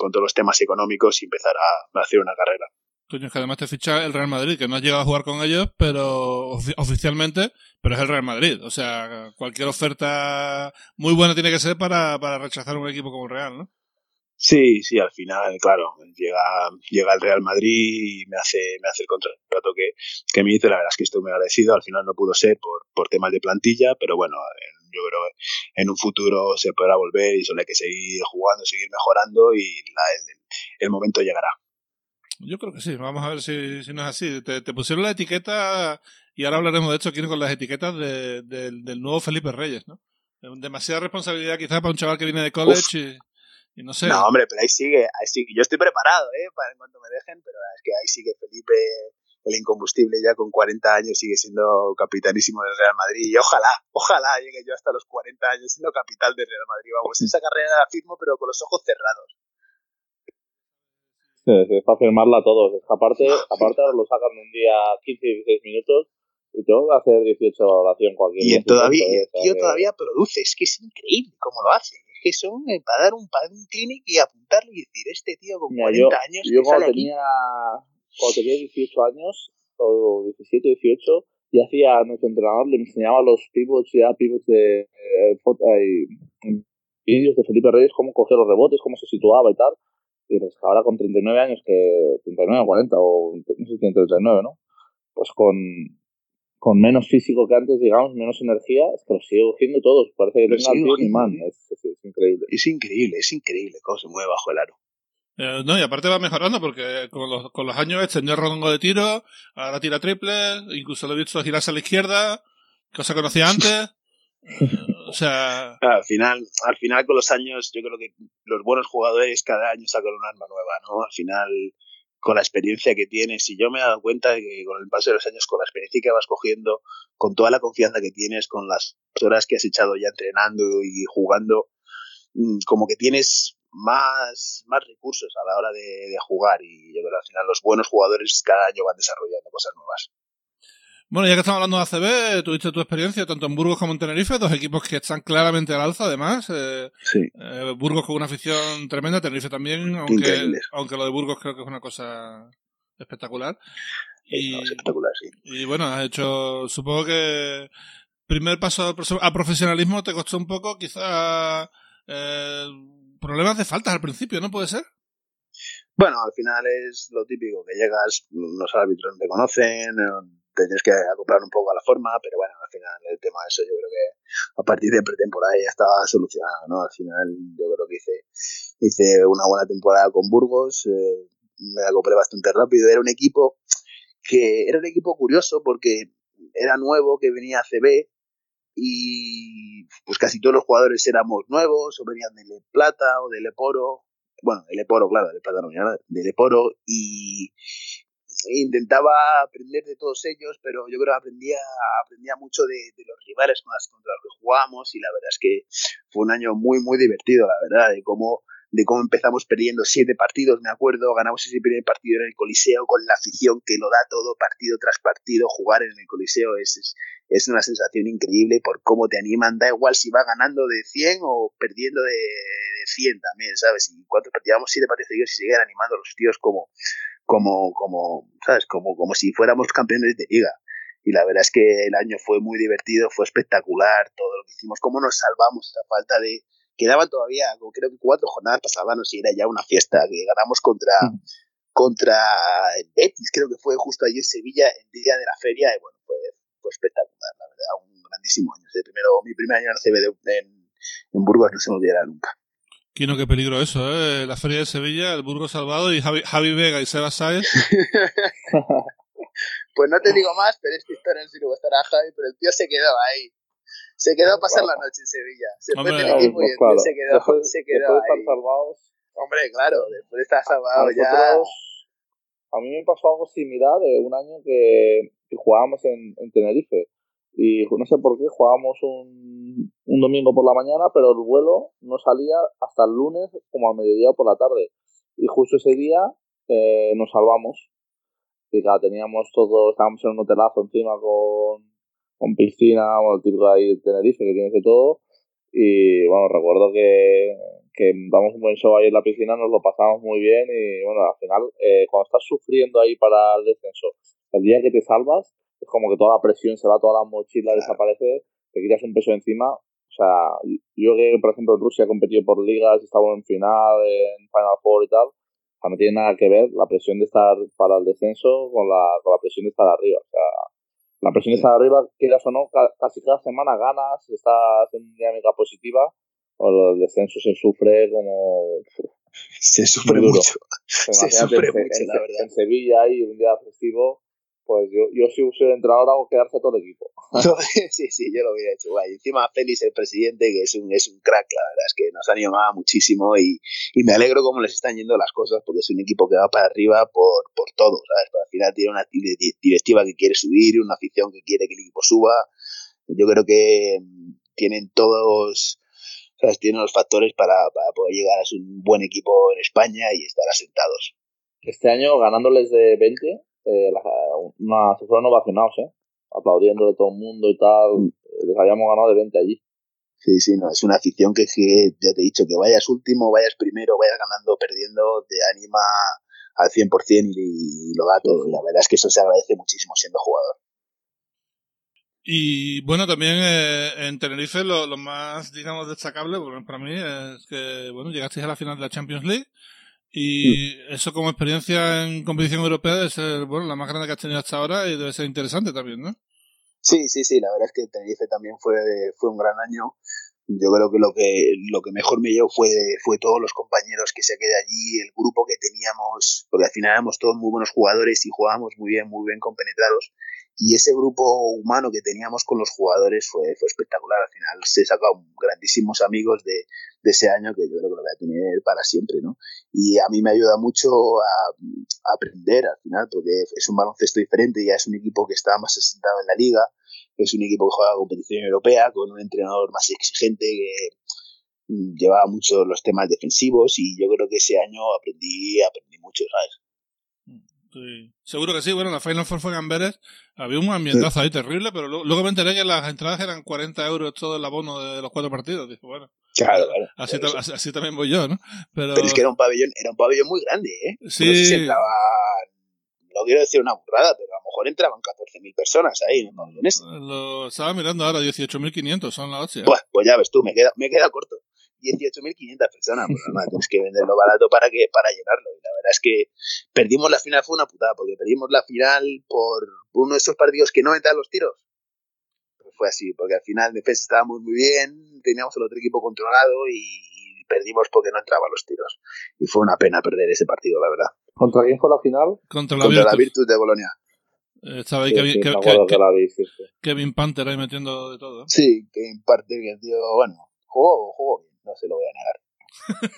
con todos los temas económicos y empezar a, hacer una carrera. Coño, es que además te ficha el Real Madrid, que no has llegado a jugar con ellos, pero oficialmente, pero es el Real Madrid. O sea, cualquier oferta muy buena tiene que ser para, para rechazar un equipo como el Real, ¿no? Sí, sí, al final, claro, llega, llega el Real Madrid y me hace, me hace el contrato que, que me hizo. La verdad es que estoy muy agradecido. Al final no pudo ser por, por temas de plantilla, pero bueno, yo creo que en un futuro se podrá volver y solo hay que seguir jugando, seguir mejorando y el, momento llegará. Yo creo que sí, vamos a ver si, si no es así. Te, pusieron la etiqueta y ahora hablaremos de hecho aquí con las etiquetas de, del nuevo Felipe Reyes, ¿no? Demasiada responsabilidad quizás para un chaval que viene de college y no sé. No, hombre, pero ahí sigue, ahí sigue. Yo estoy preparado, ¿eh? Para en cuanto me dejen, pero es que ahí sigue Felipe, el incombustible, ya con 40 años, sigue siendo capitanísimo del Real Madrid. Y ojalá, ojalá llegue yo hasta los 40 años siendo capital del Real Madrid. Vamos, esa carrera la firmo, pero con los ojos cerrados. Sí, es para firmarla a todos. Es que aparte, aparte lo sacan un día 15, 16 minutos y tengo que hacer 18 oración cualquier Y todavía, el tío todavía produce, es que es increíble cómo lo hace que son eh, para dar un, para un clinic y apuntarle y decir, este tío con 40 años. Yo cuando tenía, cuando tenía 18 años, o 17, 18, y hacía nuestro entrenador, le enseñaba los pivots, ya pivots de eh, vídeos de Felipe Reyes, cómo coger los rebotes, cómo se situaba y tal. Y pues ahora con 39 años, que 39 o 40, o no sé si tiene 39, ¿no? Pues con, con menos físico que antes, digamos, menos energía, es que los sigue cogiendo todos. Parece que tenga tío ni man. Es, increíble. Es increíble, es increíble cómo se mueve bajo el aro. Eh, no, y aparte va mejorando porque con los, con los años extendió el rodongo de tiro, ahora tira triple, incluso lo he visto girarse a la izquierda, cosa que conocía antes. o sea. al final, al final con los años, yo creo que los buenos jugadores cada año sacan un arma nueva, ¿no? Al final con la experiencia que tienes. Y yo me he dado cuenta de que con el paso de los años, con la experiencia que vas cogiendo, con toda la confianza que tienes, con las horas que has echado ya entrenando y jugando, mm, como que tienes más, más recursos a la hora de, de jugar. Y yo creo que al final los buenos jugadores cada año van desarrollando cosas nuevas. Bueno, ya que estamos hablando de ACB, tuviste tu experiencia tanto en Burgos como en Tenerife, dos equipos que están claramente al alza, además. Eh, sí. Eh, Burgos con una afición tremenda, Tenerife también, aunque, aunque lo de Burgos creo que es una cosa espectacular. Y, espectacular, sí. Y bueno, has hecho, supongo que primer paso a profesionalismo te costó un poco, quizá eh, problemas de faltas al principio, ¿no puede ser? Bueno, al final es lo típico, que llegas, los árbitros no te conocen, tienes que acoplar un poco a la forma, pero bueno, al final el tema de eso yo creo que a partir de pretemporada ya estaba solucionado, ¿no? Al final yo creo que hice, hice una buena temporada con Burgos, eh, me acoplé bastante rápido, era un equipo que era un equipo curioso porque era nuevo, que venía a CB y pues casi todos los jugadores éramos nuevos o venían de Le Plata o de Leporo, bueno, de Leporo, claro, de Le Plata no, de Leporo y, intentaba aprender de todos ellos, pero yo creo que aprendía, aprendía mucho de, los rivales con las, contra los que jugábamos y la verdad es que fue un año muy, muy divertido, la verdad, de cómo, de cómo empezamos perdiendo siete partidos, me acuerdo, ganamos ese primer partido en el Coliseo con la afición que lo da todo partido tras partido, jugar en el Coliseo es, es, una sensación increíble por cómo te animan, da igual si va ganando de 100 o perdiendo de, de 100 también, ¿sabes? Y cuántos partidos, siete partidos seguidos y seguían animando a los tíos como como, como, ¿sabes? Como, como si fuéramos campeones de liga. Y la verdad es que el año fue muy divertido, fue espectacular todo lo que hicimos, cómo nos salvamos a falta de... Quedaban todavía, creo que cuatro jornadas pasadas y era ya una fiesta, que ganamos contra, contra el Betis, creo que fue justo allí en Sevilla, el día de la feria, y bueno, fue, fue espectacular, la verdad, un grandísimo año. El primero, mi primer año en CBD en, en Burgos no se me olvidará nunca. Qué qué peligro eso, ¿eh? La Feria de Sevilla, el Burgo Salvado y Javi, Vega y Seba Sáez. pues no te digo más, pero es que historia estará Javi, pero el tío se quedó ahí. Se quedó a pasar la noche en Sevilla. Se fue del equipo y se quedó, después, se quedó después de estar salvados. Hombre, claro, después de estar salvado ya. a mí me pasó algo similar de un año que, jugábamos en, Tenerife. Y no sé por qué jugábamos un, un domingo por la mañana, pero el vuelo no salía hasta el lunes como al mediodía por la tarde. Y justo ese día eh, nos salvamos. Y claro, teníamos todo, estábamos en un hotelazo encima con, con piscina, bueno, típico ahí de Tenerife que tienes de todo. Y bueno, recuerdo que, que damos un buen show ahí en la piscina, nos lo pasamos muy bien y bueno, al final, eh, cuando estás sufriendo ahí para el descenso, el día que te salvas, es como que toda la presión se va, toda la mochila desaparece, te quitas un peso encima. O sea, yo que, por ejemplo, en Rusia he competido por ligas, estaba en final, en Final Four y tal, o sea, no tiene nada que ver la presión de estar para el descenso con la, con la presión de estar arriba. O sea, la presión estar arriba, quieras o no, casi cada semana ganas, estás en una dinámica positiva, o el descenso se sufre como... Se sufre mucho. Se sufre mucho, la verdad. En Sevilla hay un día festivo pues yo, yo si uso el entrenador hago quedarse todo el equipo. sí, sí, yo lo hubiera hecho. Y encima Félix, el presidente, que es un, es un crack, la verdad es que nos animaba muchísimo y, y me alegro cómo les están yendo las cosas porque es un equipo que va para arriba por, por todo, ¿sabes? Pero al final tiene una directiva que quiere subir, una afición que quiere que el equipo suba. Yo creo que mm, tienen todos, ¿sabes? Tienen los factores para, para poder llegar a ser un buen equipo en España y estar asentados. Este año ganándoles de 20 eh, una, se fueron ovacionados, ¿eh? aplaudiendo de todo el mundo y tal. Mm. Eh, les habíamos ganado de 20 allí. Sí, sí, no, es una afición que, ya te he dicho, que vayas último, vayas primero, vayas ganando, perdiendo, te anima al 100% y, lo da todo. la verdad es que eso se agradece muchísimo siendo jugador. Y bueno, también eh, en Tenerife lo, lo, más, digamos, destacable para mí es que, bueno, llegasteis a la final de la Champions League y eso como experiencia en competición europea debe ser, bueno, la más grande que has tenido hasta ahora y debe ser interesante también, ¿no? Sí, sí, sí, la verdad es que Tenerife también fue, fue un gran año. Yo creo que lo que lo que mejor me llevó fue, fue todos los compañeros que se quedé allí, el grupo que teníamos, porque al final éramos todos muy buenos jugadores y jugábamos muy bien, muy bien compenetrados y ese grupo humano que teníamos con los jugadores fue, fue espectacular. Al final se sacado grandísimos amigos de, de, ese año que yo creo que lo voy a tener para siempre, ¿no? Y a mí me ayuda mucho a, aprender al final, porque es un baloncesto diferente, ya es un equipo que está más asentado en la liga, es un equipo que juega competición europea, con un entrenador más exigente que mm, llevaba mucho los temas defensivos y yo creo que ese año aprendí, aprendí mucho, ¿sabes? Seguro que sí. Bueno, la Final Four fue en Amberes. Había un ambientazo ahí terrible, pero luego, me enteré que las entradas eran 40 euros todo el abono de los cuatro partidos. Dije, bueno. Claro, claro. Así, también voy yo, ¿no? Pero... es que era un pabellón, era un pabellón muy grande, ¿eh? Sí. No, sé no quiero decir una burrada, pero a lo mejor entraban 14.000 personas ahí en el pabellón ese. Lo estaba mirando ahora, 18.500 son las 8. Pues, pues ya ves tú, me queda, me queda corto. 18.500 personas, pues nada, tienes que venderlo barato para que para llenarlo. Y la verdad es que perdimos la final, fue una putada, porque perdimos la final por, uno de esos partidos que no entran los tiros. Pues fue así, porque al final defensa estábamos muy bien, teníamos el otro equipo controlado y, perdimos porque no entraban los tiros. Y fue una pena perder ese partido, la verdad. ¿Contra quién fue la final? Contra la, Virtus. de Bolonia. Eh, estaba ahí Kevin, Panther ahí metiendo de todo. Sí, Kevin Panther, que el tío, bueno, jugó, jugó bien no se lo voy a negar.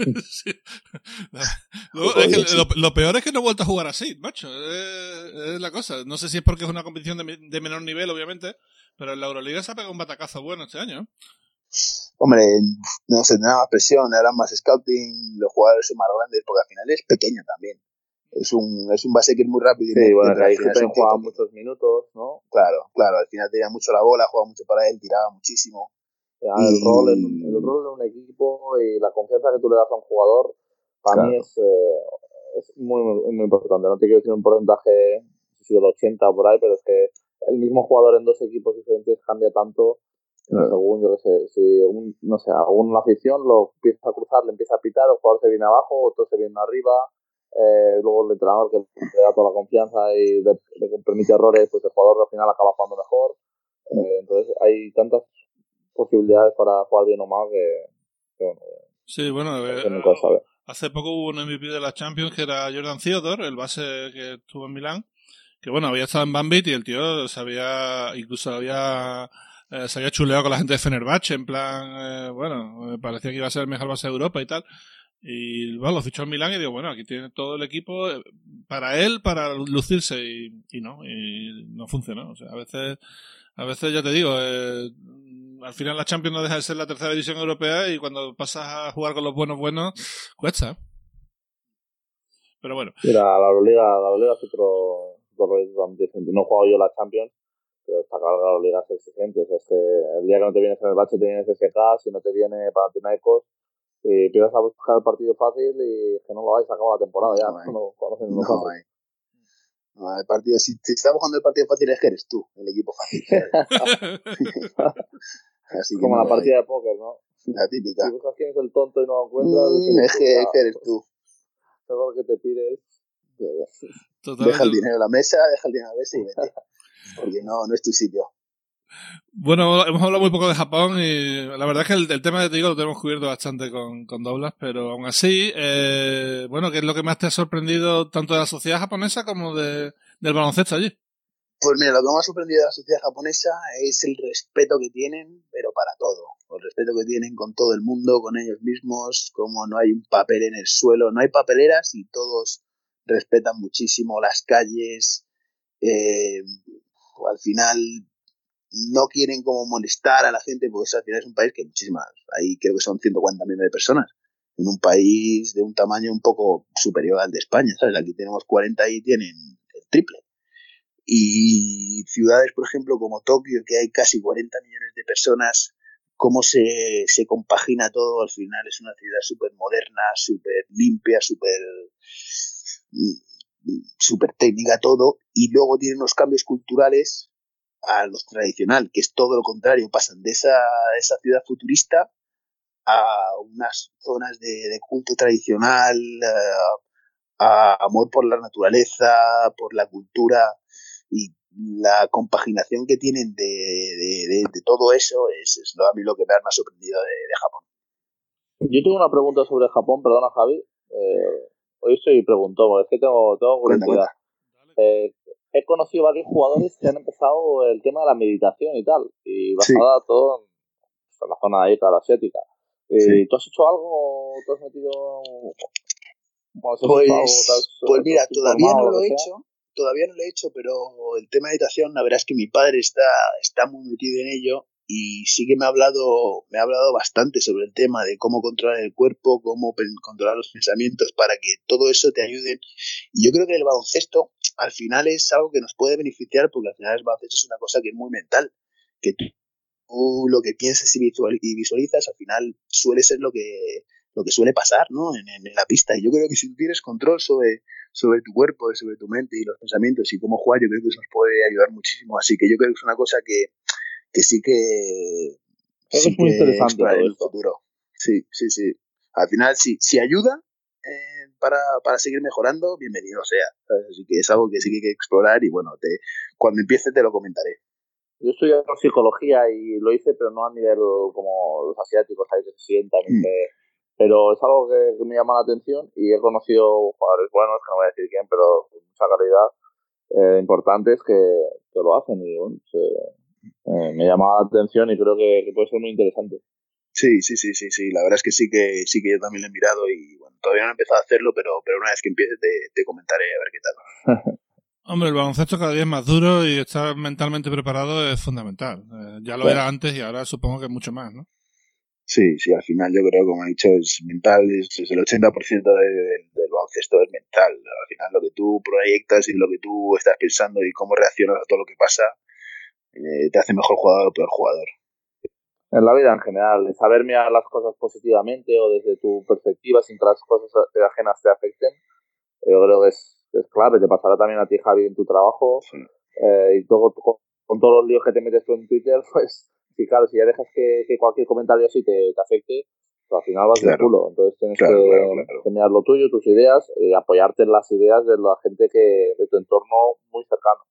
lo, peor es que no he vuelto a jugar así, macho. Es, la cosa. No sé si es porque es una competición de, menor nivel, obviamente, pero en la Euroliga se ha pegado un batacazo bueno este año. Hombre, no se tenía más presión, era más scouting, los jugadores son más grandes, porque al final es pequeño también. Es un, es un base que es muy rápido. Sí, bueno, ahí jugaba muchos minutos, ¿no? Claro, claro, al final tenía mucho la bola, jugaba mucho para él, tiraba muchísimo el, rol en, el rol en un equipo y la confianza que tú le das a un jugador, para mí es, eh, es muy, muy, importante. No te quiero decir un porcentaje, si del 80 o por ahí, pero es que el mismo jugador en dos equipos diferentes cambia tanto según, yo que sé, si un, no sé, algún afición lo empieza a cruzar, le empieza a pitar, el jugador se viene abajo, otro se viene arriba, eh, luego el entrenador que le da toda la confianza y le, permite errores, pues el jugador al final acaba jugando mejor. Eh, entonces hay tantas posibilidades para jugar bien o mal que, bueno, sí, bueno, hace poco hubo un MVP de la Champions que era Jordan Theodore, el base que estuvo en Milán, que bueno, había estado en Bambit y el tío se había, incluso había, eh, se había chuleado con la gente de Fenerbahce, en plan, eh, bueno, parecía que iba a ser el mejor base de Europa y tal. Y bueno, lo fichó en Milán y digo, bueno, aquí tiene todo el equipo eh, para él, para lucirse y, y no, y no funcionó. O sea, a veces, a veces ya te digo, eh, al final la Champions no deja de ser la tercera división europea y cuando pasas a jugar con los buenos buenos, cuesta. Pero bueno. Mira, la Euroliga, la Euroliga es otro, otro totalmente diferente. No he jugado yo la Champions, pero está claro que la Euroliga es exigente. O sea, es que el día que no te vienes en el bache te vienes SK, si no te viene Panathinaikos, y empiezas a buscar el partido fácil y es que no lo vais, acaba la temporada ya. No, no, no. No, el partido, si, si estás buscando el partido fácil es que eres tú, el equipo fácil. Así Como la partida de póker, ¿no? La típica. Si buscas quién es el tonto y no lo encuentras, mm, es, que, es que eres tú. Mejor que te pides. Deja el dinero en la mesa, deja el dinero en la mesa y vete. Porque no, no es tu sitio. Bueno, hemos hablado muy poco de Japón y la verdad es que el, tema de te digo lo tenemos cubierto bastante con, con Doblas, pero aún así, eh, bueno, ¿qué es lo que más te ha sorprendido tanto de la sociedad japonesa como de, del baloncesto allí? Pues mira, lo que me ha sorprendido de la sociedad japonesa es el respeto que tienen, pero para todo. El respeto que tienen con todo el mundo, con ellos mismos, como no hay un papel en el suelo, no hay papeleras y todos respetan muchísimo las calles. Eh, al final no quieren como molestar a la gente, porque eso al final es un país que muchísimas, ahí creo que son 140 millones de personas, en un país de un tamaño un poco superior al de España, ¿sabes? Aquí tenemos 40 y tienen el triple. Y ciudades, por ejemplo, como Tokio, que hay casi 40 millones de personas, cómo se, se compagina todo, al final es una ciudad súper moderna, súper limpia, súper súper técnica todo, y luego tiene unos cambios culturales a lo tradicional, que es todo lo contrario, pasan de esa, esa ciudad futurista a unas zonas de, culto tradicional, eh, a amor por la naturaleza, por la cultura y la compaginación que tienen de, de, todo eso es, es, lo, a mí lo que me ha sorprendido de, Japón. Yo tengo una pregunta sobre Japón, perdona Javi. Eh, hoy estoy preguntando, es que tengo, tengo curiosidad. Eh, he conocido varios jugadores que han empezado el tema de la meditación y tal, y basada todo en la zona ahí, la asiática. Eh, ¿Tú has hecho algo? ¿Tú has metido.? Pues, pues mira, todavía no lo he hecho, todavía no lo he hecho, pero el tema de meditación, la verdad es que mi padre está, está muy metido en ello y sí que me ha hablado me ha hablado bastante sobre el tema de cómo controlar el cuerpo, cómo controlar los pensamientos para que todo eso te ayude. Y yo creo que el baloncesto al final es algo que nos puede beneficiar porque al final el baloncesto es una cosa que es muy mental, que tú, lo que piensas y visualizas al final suele ser lo que lo que suele pasar ¿no? en, en, la pista. Y yo creo que si tú tienes control sobre, sobre tu cuerpo, sobre tu mente y los pensamientos y cómo jugar, yo creo que eso nos puede ayudar muchísimo. Así que yo creo que es una cosa que, que sí que... es muy interesante el futuro. Sí, sí, sí. Al final, sí, si ayuda eh, para, para, seguir mejorando, bienvenido sea. Así que es algo que sí que hay que explorar y bueno, te, cuando empiece te lo comentaré. Yo estudié psicología y lo hice, pero no a nivel como los asiáticos, ahí que se sientan. Mm. pero es algo que, me llama la atención y he conocido jugadores buenos, que no voy a decir quién, pero con mucha calidad, eh, importantes que, que, lo hacen y bueno, se, eh, me llamaba la atención y creo que, puede ser muy interesante. Sí, sí, sí, sí, sí. La verdad es que sí que sí que yo también lo he mirado y bueno, todavía no he empezado a hacerlo, pero, pero una vez que empiece te, te comentaré a ver qué tal. Hombre, el baloncesto cada día es más duro y estar mentalmente preparado es fundamental. Eh, ya lo era antes y ahora supongo que mucho más, ¿no? Sí, sí, al final yo creo, como he dicho, es mental, es, el 80% del baloncesto es mental. Al final lo que tú proyectas y lo que tú estás pensando y cómo reaccionas a todo lo que pasa eh, te hace mejor jugador o peor jugador. En la vida en general, saber mirar las cosas positivamente o desde tu perspectiva sin que las cosas ajenas te afecten, yo creo que es, es clave. Te pasará también a ti, Javi, en tu trabajo. Eh, y todo, con, todos los líos que te metes tú en Twitter, pues, sí, claro, si ya dejas que, cualquier comentario así te, te afecte, pues al final vas de culo. Entonces tienes que, mirar lo tuyo, tus ideas, y apoyarte en las ideas de la gente que de tu entorno muy cercano.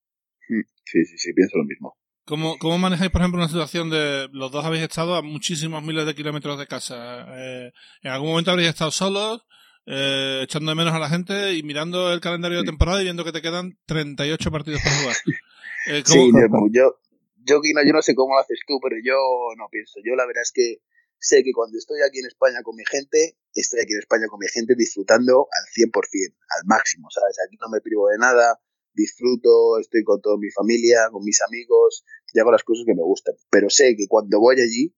Hmm. Sí, sí, sí, pienso lo mismo. ¿Cómo, ¿Cómo manejáis, por ejemplo, una situación de los dos habéis estado a muchísimos miles de kilómetros de casa? Eh, ¿En algún momento habréis estado solos, eh, echando de menos a la gente y mirando el calendario de temporada y viendo que te quedan 38 partidos para jugar? Eh, Sí, yo, yo, yo, no sé cómo lo haces tú, pero yo no pienso. Yo la verdad es que sé que cuando estoy aquí en España con mi gente, estoy aquí en España con mi gente disfrutando al 100%, al máximo, ¿sabes? Aquí no me privo de nada, disfruto, estoy con toda mi familia, con mis amigos, y hago las cosas que me gustan. Pero sé que cuando voy allí,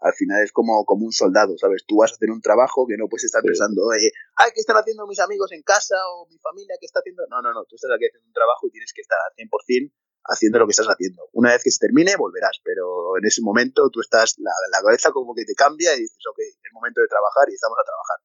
al final es como, como un soldado, ¿sabes? Tú vas a hacer un trabajo que no puedes estar pensando, oye, ay, ¿qué están haciendo mis amigos en casa o mi familia? ¿Qué está haciendo? No, no, no, tú estás aquí haciendo un trabajo y tienes que estar al 100% haciendo lo que estás haciendo. Una vez que se termine, volverás, pero en ese momento tú estás, la, la cabeza como que te cambia y dices, ok, es momento de trabajar y estamos a trabajar.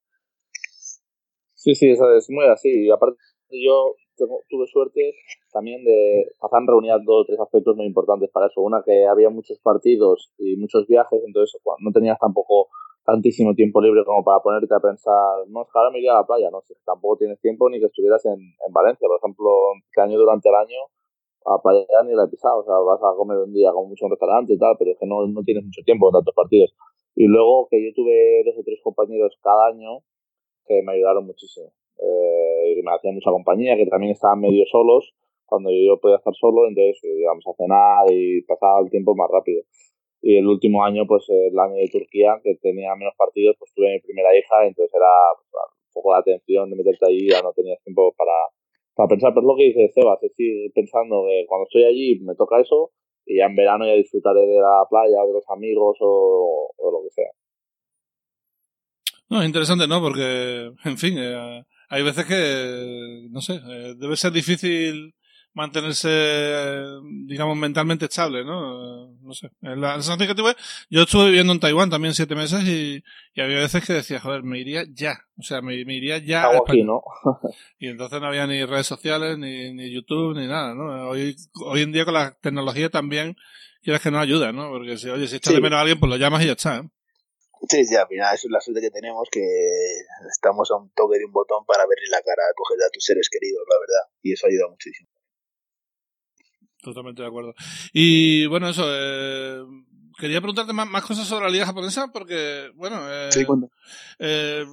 Sí, sí, es muy así. Y aparte, yo tuve suerte también de Hazán reunía dos o tres aspectos muy importantes para eso. Una, que había muchos partidos y muchos viajes, entonces no tenías tampoco tantísimo tiempo libre como para ponerte a pensar, no, es que ahora me iría a la playa, no sé, tampoco tienes tiempo ni que estuvieras en, en Valencia. Por ejemplo, este año durante el año a playa ni la he pisado, o sea, vas a comer un día como mucho restaurante y tal, pero es que no, no tienes mucho tiempo en tantos partidos. Y luego que yo tuve dos o tres compañeros cada año que me ayudaron muchísimo. Eh, y me hacían mucha compañía, que también estaban medio solos cuando yo podía estar solo, entonces eh, íbamos a cenar y pasaba el tiempo más rápido. Y el último año, pues el año de Turquía, que tenía menos partidos, pues tuve mi primera hija, entonces era pues, un poco de atención de meterte ahí, ya no tenías tiempo para, para pensar, pero es lo que dice Sebas, es ir pensando que cuando estoy allí me toca eso y ya en verano ya disfrutaré de la playa, de los amigos o, o de lo que sea. No, interesante, ¿no? Porque, en fin, eh, hay veces que, no sé, eh, debe ser difícil mantenerse, digamos, mentalmente estable, ¿no? No sé. La sensación que tuve, yo estuve viviendo en Taiwán también siete meses y, había veces que decía, joder, me iría ya. O sea, me, iría ya. A aquí, ¿no? y entonces no había ni redes sociales, ni, ni YouTube, ni nada, ¿no? Hoy, hoy en día con la tecnología también, quieres que nos ayuda, ¿no? Porque si, oye, si echas de menos a alguien, pues lo llamas y ya está, ¿eh? Sí, sí, al final eso es la suerte que tenemos, que estamos a un toque de un botón para verle la cara, coger a tus seres queridos, la verdad. Y eso ayuda muchísimo. Totalmente de acuerdo. Y bueno, eso, eh, quería preguntarte más, más, cosas sobre la liga japonesa porque, bueno, eh, eh,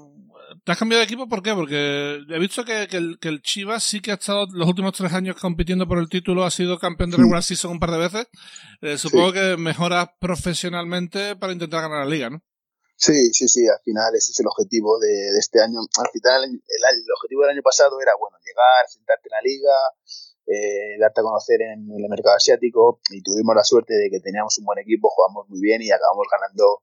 ¿te has cambiado de equipo? ¿Por qué? Porque he visto que, que, el, que, el, Chivas sí que ha estado los últimos tres años compitiendo por el título, ha sido campeón de regular season un par de veces. Eh, supongo que mejora profesionalmente para intentar ganar la liga, ¿no? Sí, sí, sí, al final ese es el objetivo de, este año. Al final, el, el, objetivo del año pasado era, bueno, llegar, sentarte en la liga, eh, darte a conocer en el mercado asiático y tuvimos la suerte de que teníamos un buen equipo, jugamos muy bien y acabamos ganando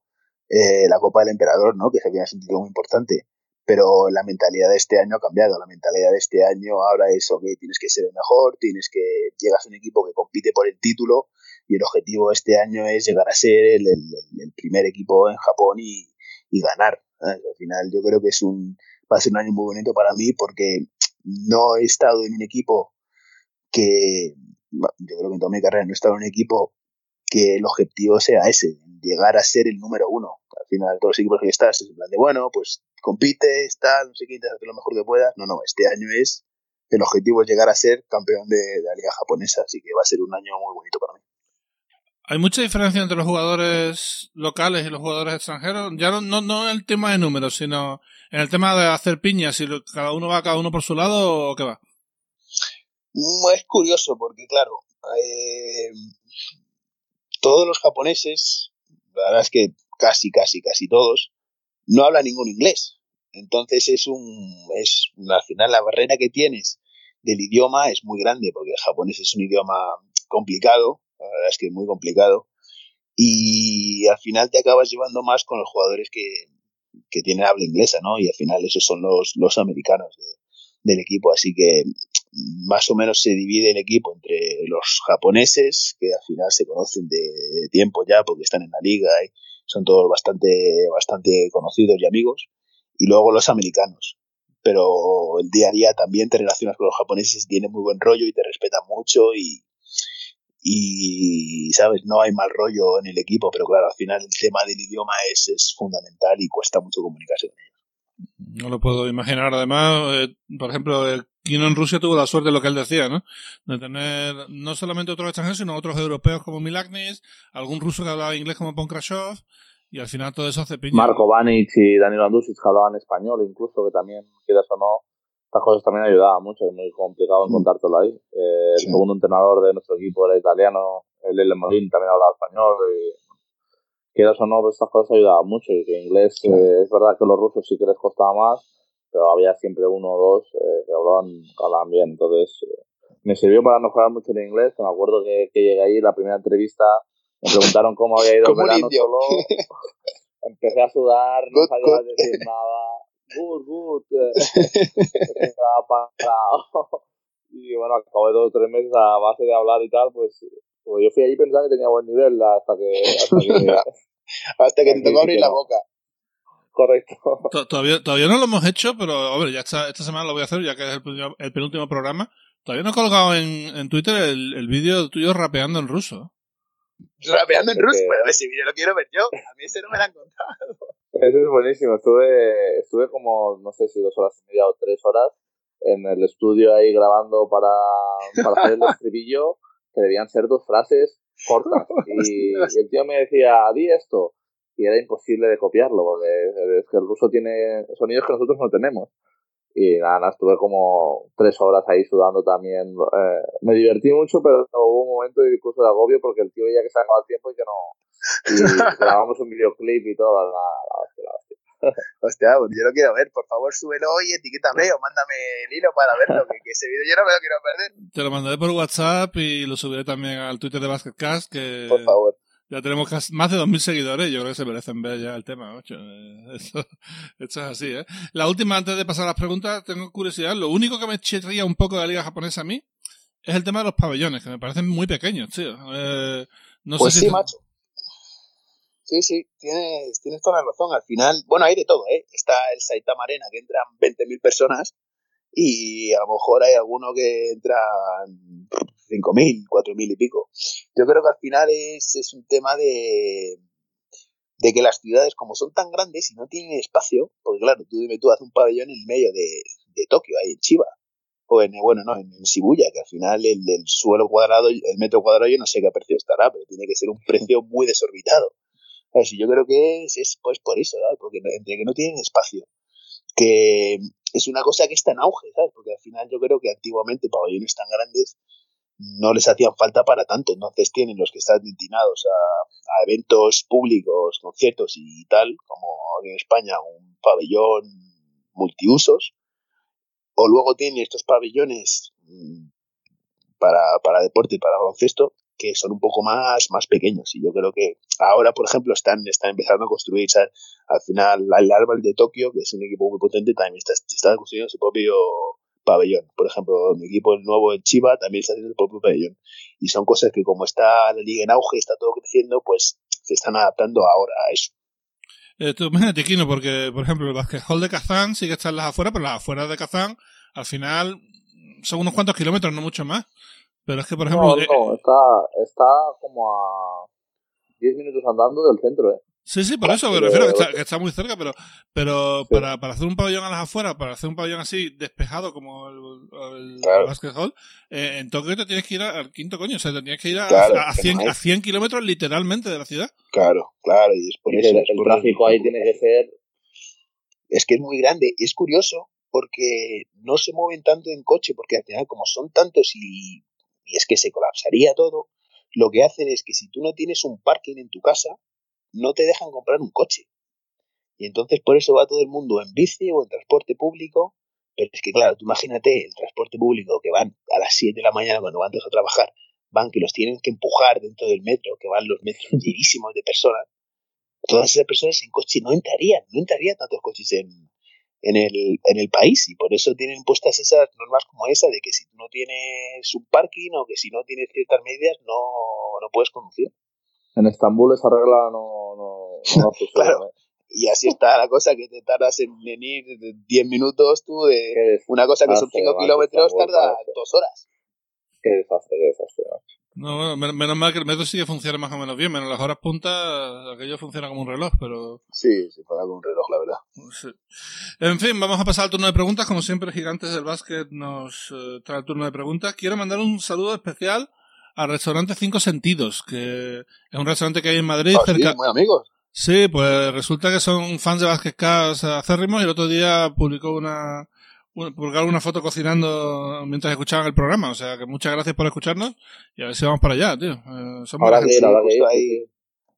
eh, la Copa del Emperador, ¿no? que se había sentido muy importante. Pero la mentalidad de este año ha cambiado. La mentalidad de este año ahora es, ok, tienes que ser el mejor, tienes que llegas a un equipo que compite por el título y el objetivo este año es llegar a ser el, el, primer equipo en Japón y, y ganar. Al final yo creo que es un, va a ser un año muy bonito para mí porque no he estado en un equipo que yo creo que en toda mi carrera no he estado en un equipo que el objetivo sea ese, llegar a ser el número uno. Al final, todos los equipos que estás, es en plan de, bueno, pues compite, está, no sé qué, te lo mejor que puedas. No, no, este año es, el objetivo es llegar a ser campeón de, de, la liga japonesa, así que va a ser un año muy bonito para mí. Hay mucha diferencia entre los jugadores locales y los jugadores extranjeros. Ya no, no, en el tema de números, sino en el tema de hacer piñas, si cada uno va cada uno por su lado o qué va. Mm, es curioso porque, claro, eh, todos los japoneses, la verdad es que casi, casi, casi todos, no hablan ningún inglés. Entonces es un, es, al final la barrera que tienes del idioma es muy grande porque el japonés es un idioma complicado, la verdad es que es muy complicado. Y al final te acabas llevando más con los jugadores que, que tienen habla inglesa, ¿no? Y al final esos son los, los americanos del equipo. Así que más o menos se divide el equipo entre los japoneses, que al final se conocen de, tiempo ya porque están en la liga y son todos bastante, bastante conocidos y amigos, y luego los americanos. Pero el día a día también te relacionas con los japoneses tienen muy buen rollo y te respetan mucho y, y sabes, no hay mal rollo en el equipo, pero claro, al final el tema del idioma es, es fundamental y cuesta mucho comunicarse con ellos. No lo puedo imaginar. Además, eh, por ejemplo, eh, Kino en Rusia tuvo la suerte de lo que él decía, ¿no? De tener no solamente otros extranjeros, sino otros europeos como Milagnis, algún ruso que hablaba inglés como Ponkrashov, y al final todo eso hace piña. Marco Vanic y Daniel Andusic que hablaban español, incluso, que también, quieras o no, estas cosas también ayudaban mucho, es muy complicado mm. encontrártelo ahí. Eh, el segundo entrenador de nuestro equipo era italiano, el Morín también hablaba español, y quieras o no, pues estas cosas ayudaban mucho y que inglés, eh, es verdad que los rusos sí que les costaba más, pero había siempre uno o dos eh, que hablaban, hablaban bien, entonces eh, me sirvió para mejorar mucho el inglés, me acuerdo que, que llegué ahí, la primera entrevista, me preguntaron cómo había ido el verano solo, empecé a sudar, no sabía decir nada, good, good, estaba parado. Y bueno, acabo de dos o tres meses a base de hablar y tal, pues, pues yo fui ahí pensando que tenía buen nivel hasta que... Hasta que, hasta que te tocó abrir la boca. Correcto. Todavía, todavía no lo hemos hecho, pero hombre, ya esta, esta semana lo voy a hacer, ya que es el, el penúltimo programa. Todavía no he colgado en, en Twitter el, el vídeo tuyo rapeando en ruso. Rapeando en ruso, pero ese vídeo lo quiero ver yo. A mí ese no me lo han contado. Ese es buenísimo. Estuve, estuve como, no sé si dos horas y media o tres horas en el estudio ahí grabando para, para hacer el estribillo, que debían ser dos frases cortas. Y, y el tío me decía, di esto y era imposible de copiarlo, porque es que el ruso tiene sonidos que nosotros no tenemos. Y nada, nada estuve como tres horas ahí sudando también. Eh, me divertí mucho, pero hubo un momento de incluso de agobio porque el tío veía que se acababa el tiempo y que no. Y grabamos un videoclip y todo. La, la, hostia, pues yo lo quiero ver. Por favor, súbelo y etiquétame o mándame el hilo para verlo, que, que ese vídeo yo no me lo quiero perder. Te lo mandaré por WhatsApp y lo subiré también al Twitter de Basketcast, que... Por favor. Ya tenemos casi más de 2.000 seguidores, yo creo que se merecen ver ya el tema, ocho. Esto, esto, es así, ¿eh? La última, antes de pasar a las preguntas, tengo curiosidad. Lo único que me chirría un poco de la liga japonesa a mí es el tema de los pabellones, que me parecen muy pequeños, tío. Eh, no pues sé sí, si... macho. Sí, sí, tienes, tienes toda la razón. Al final, bueno, hay de todo, ¿eh? Está el Saitama Arena, que entran 20.000 personas, y a lo mejor hay alguno que entran 5.000, 4.000 y pico. Yo creo que al final es, es un tema de, de que las ciudades, como son tan grandes y no tienen espacio, porque claro, tú dime tú, haz un pabellón en el medio de, de Tokio, ahí en Chiba, o en, bueno, no, en, Shibuya, que al final el, el, suelo cuadrado, el metro cuadrado, yo no sé qué precio estará, pero tiene que ser un precio muy desorbitado. Y yo creo que es, es pues por eso, porque entre que no tienen espacio, que es una cosa que está en auge, ¿sabes? Porque al final yo creo que antiguamente pabellones tan grandes no les hacían falta para tanto, entonces tienen los que están destinados a, a eventos públicos, conciertos y tal, como en España un pabellón multiusos, o luego tienen estos pabellones para, para deporte para baloncesto, que son un poco más, más pequeños. Y yo creo que ahora, por ejemplo, están, están empezando a construir, al final, el Árbol de Tokio, que es un equipo muy potente, también está, está construyendo su propio pabellón. Por ejemplo, mi equipo el nuevo el Chiva también está haciendo su propio pabellón. Y son cosas que como está la liga en auge, está todo creciendo, pues se están adaptando ahora a eso. Eh, tú imagínate, Kino, porque, por ejemplo, el basquetbol de Kazán sí que está en las afueras, pero las afueras de Kazán, al final, son unos cuantos kilómetros, no mucho más. Pero es que, por ejemplo... No, no, está, está como a 10 minutos andando del centro, ¿eh? Sí, sí, por eso me refiero que está, que está muy cerca, pero, pero sí. para, para hacer un pabellón a las afueras, para hacer un pabellón así despejado como el, el, claro. basket hall, eh, en Tokio te tienes que ir al quinto coño, o sea, te tienes que ir a, claro, a, 100, a 100 kilómetros literalmente de la ciudad. Claro, claro, y es por y eso. El, es el tráfico ahí tiene que ser. Es que es muy grande, es curioso porque no se mueven tanto en coche, porque al final, como son tantos y, y es que se colapsaría todo, lo que hacen es que si tú no tienes un parking en tu casa, no te dejan comprar un coche. Y entonces por eso va todo el mundo en bici o en transporte público. Pero es que, claro, tú imagínate el transporte público que van a las 7 de la mañana cuando van todos a trabajar, van que los tienen que empujar dentro del metro, que van los metros llenísimos de personas. Todas esas personas en coche no entrarían, no entrarían tantos coches en, en, el, en el país. Y por eso tienen puestas esas normas como esa de que si tú no tienes un parking o que si no tienes ciertas medidas, no, no puedes conducir en Estambul esa regla no, no, no sucede. claro. ¿eh? Y así está la cosa que te tardas en, en ir 10 minutos tú de una cosa que son 5 kilómetros tarda dos horas. Qué desastre, qué desastre. No, bueno, menos mal que el metro sí que funciona más o menos bien, menos las horas puntas, aquello funciona como un reloj, pero... Sí, sí, funciona como un reloj, la verdad. Sí. En fin, vamos a pasar al turno de preguntas. Como siempre, Gigantes del Básquet nos uh, trae el turno de preguntas. Quiero mandar un saludo especial al restaurante Cinco Sentidos, que es un restaurante que hay en Madrid. Cerca... sí, muy amigos. Sí, pues resulta que son fans de Basket Cast acérrimos y el otro día publicó una, una, publicaron una foto cocinando mientras escuchaban el programa. O sea que muchas gracias por escucharnos y a ver si vamos para allá, tío. Eh, somos ahora que ir, ahora que ir. Ahí,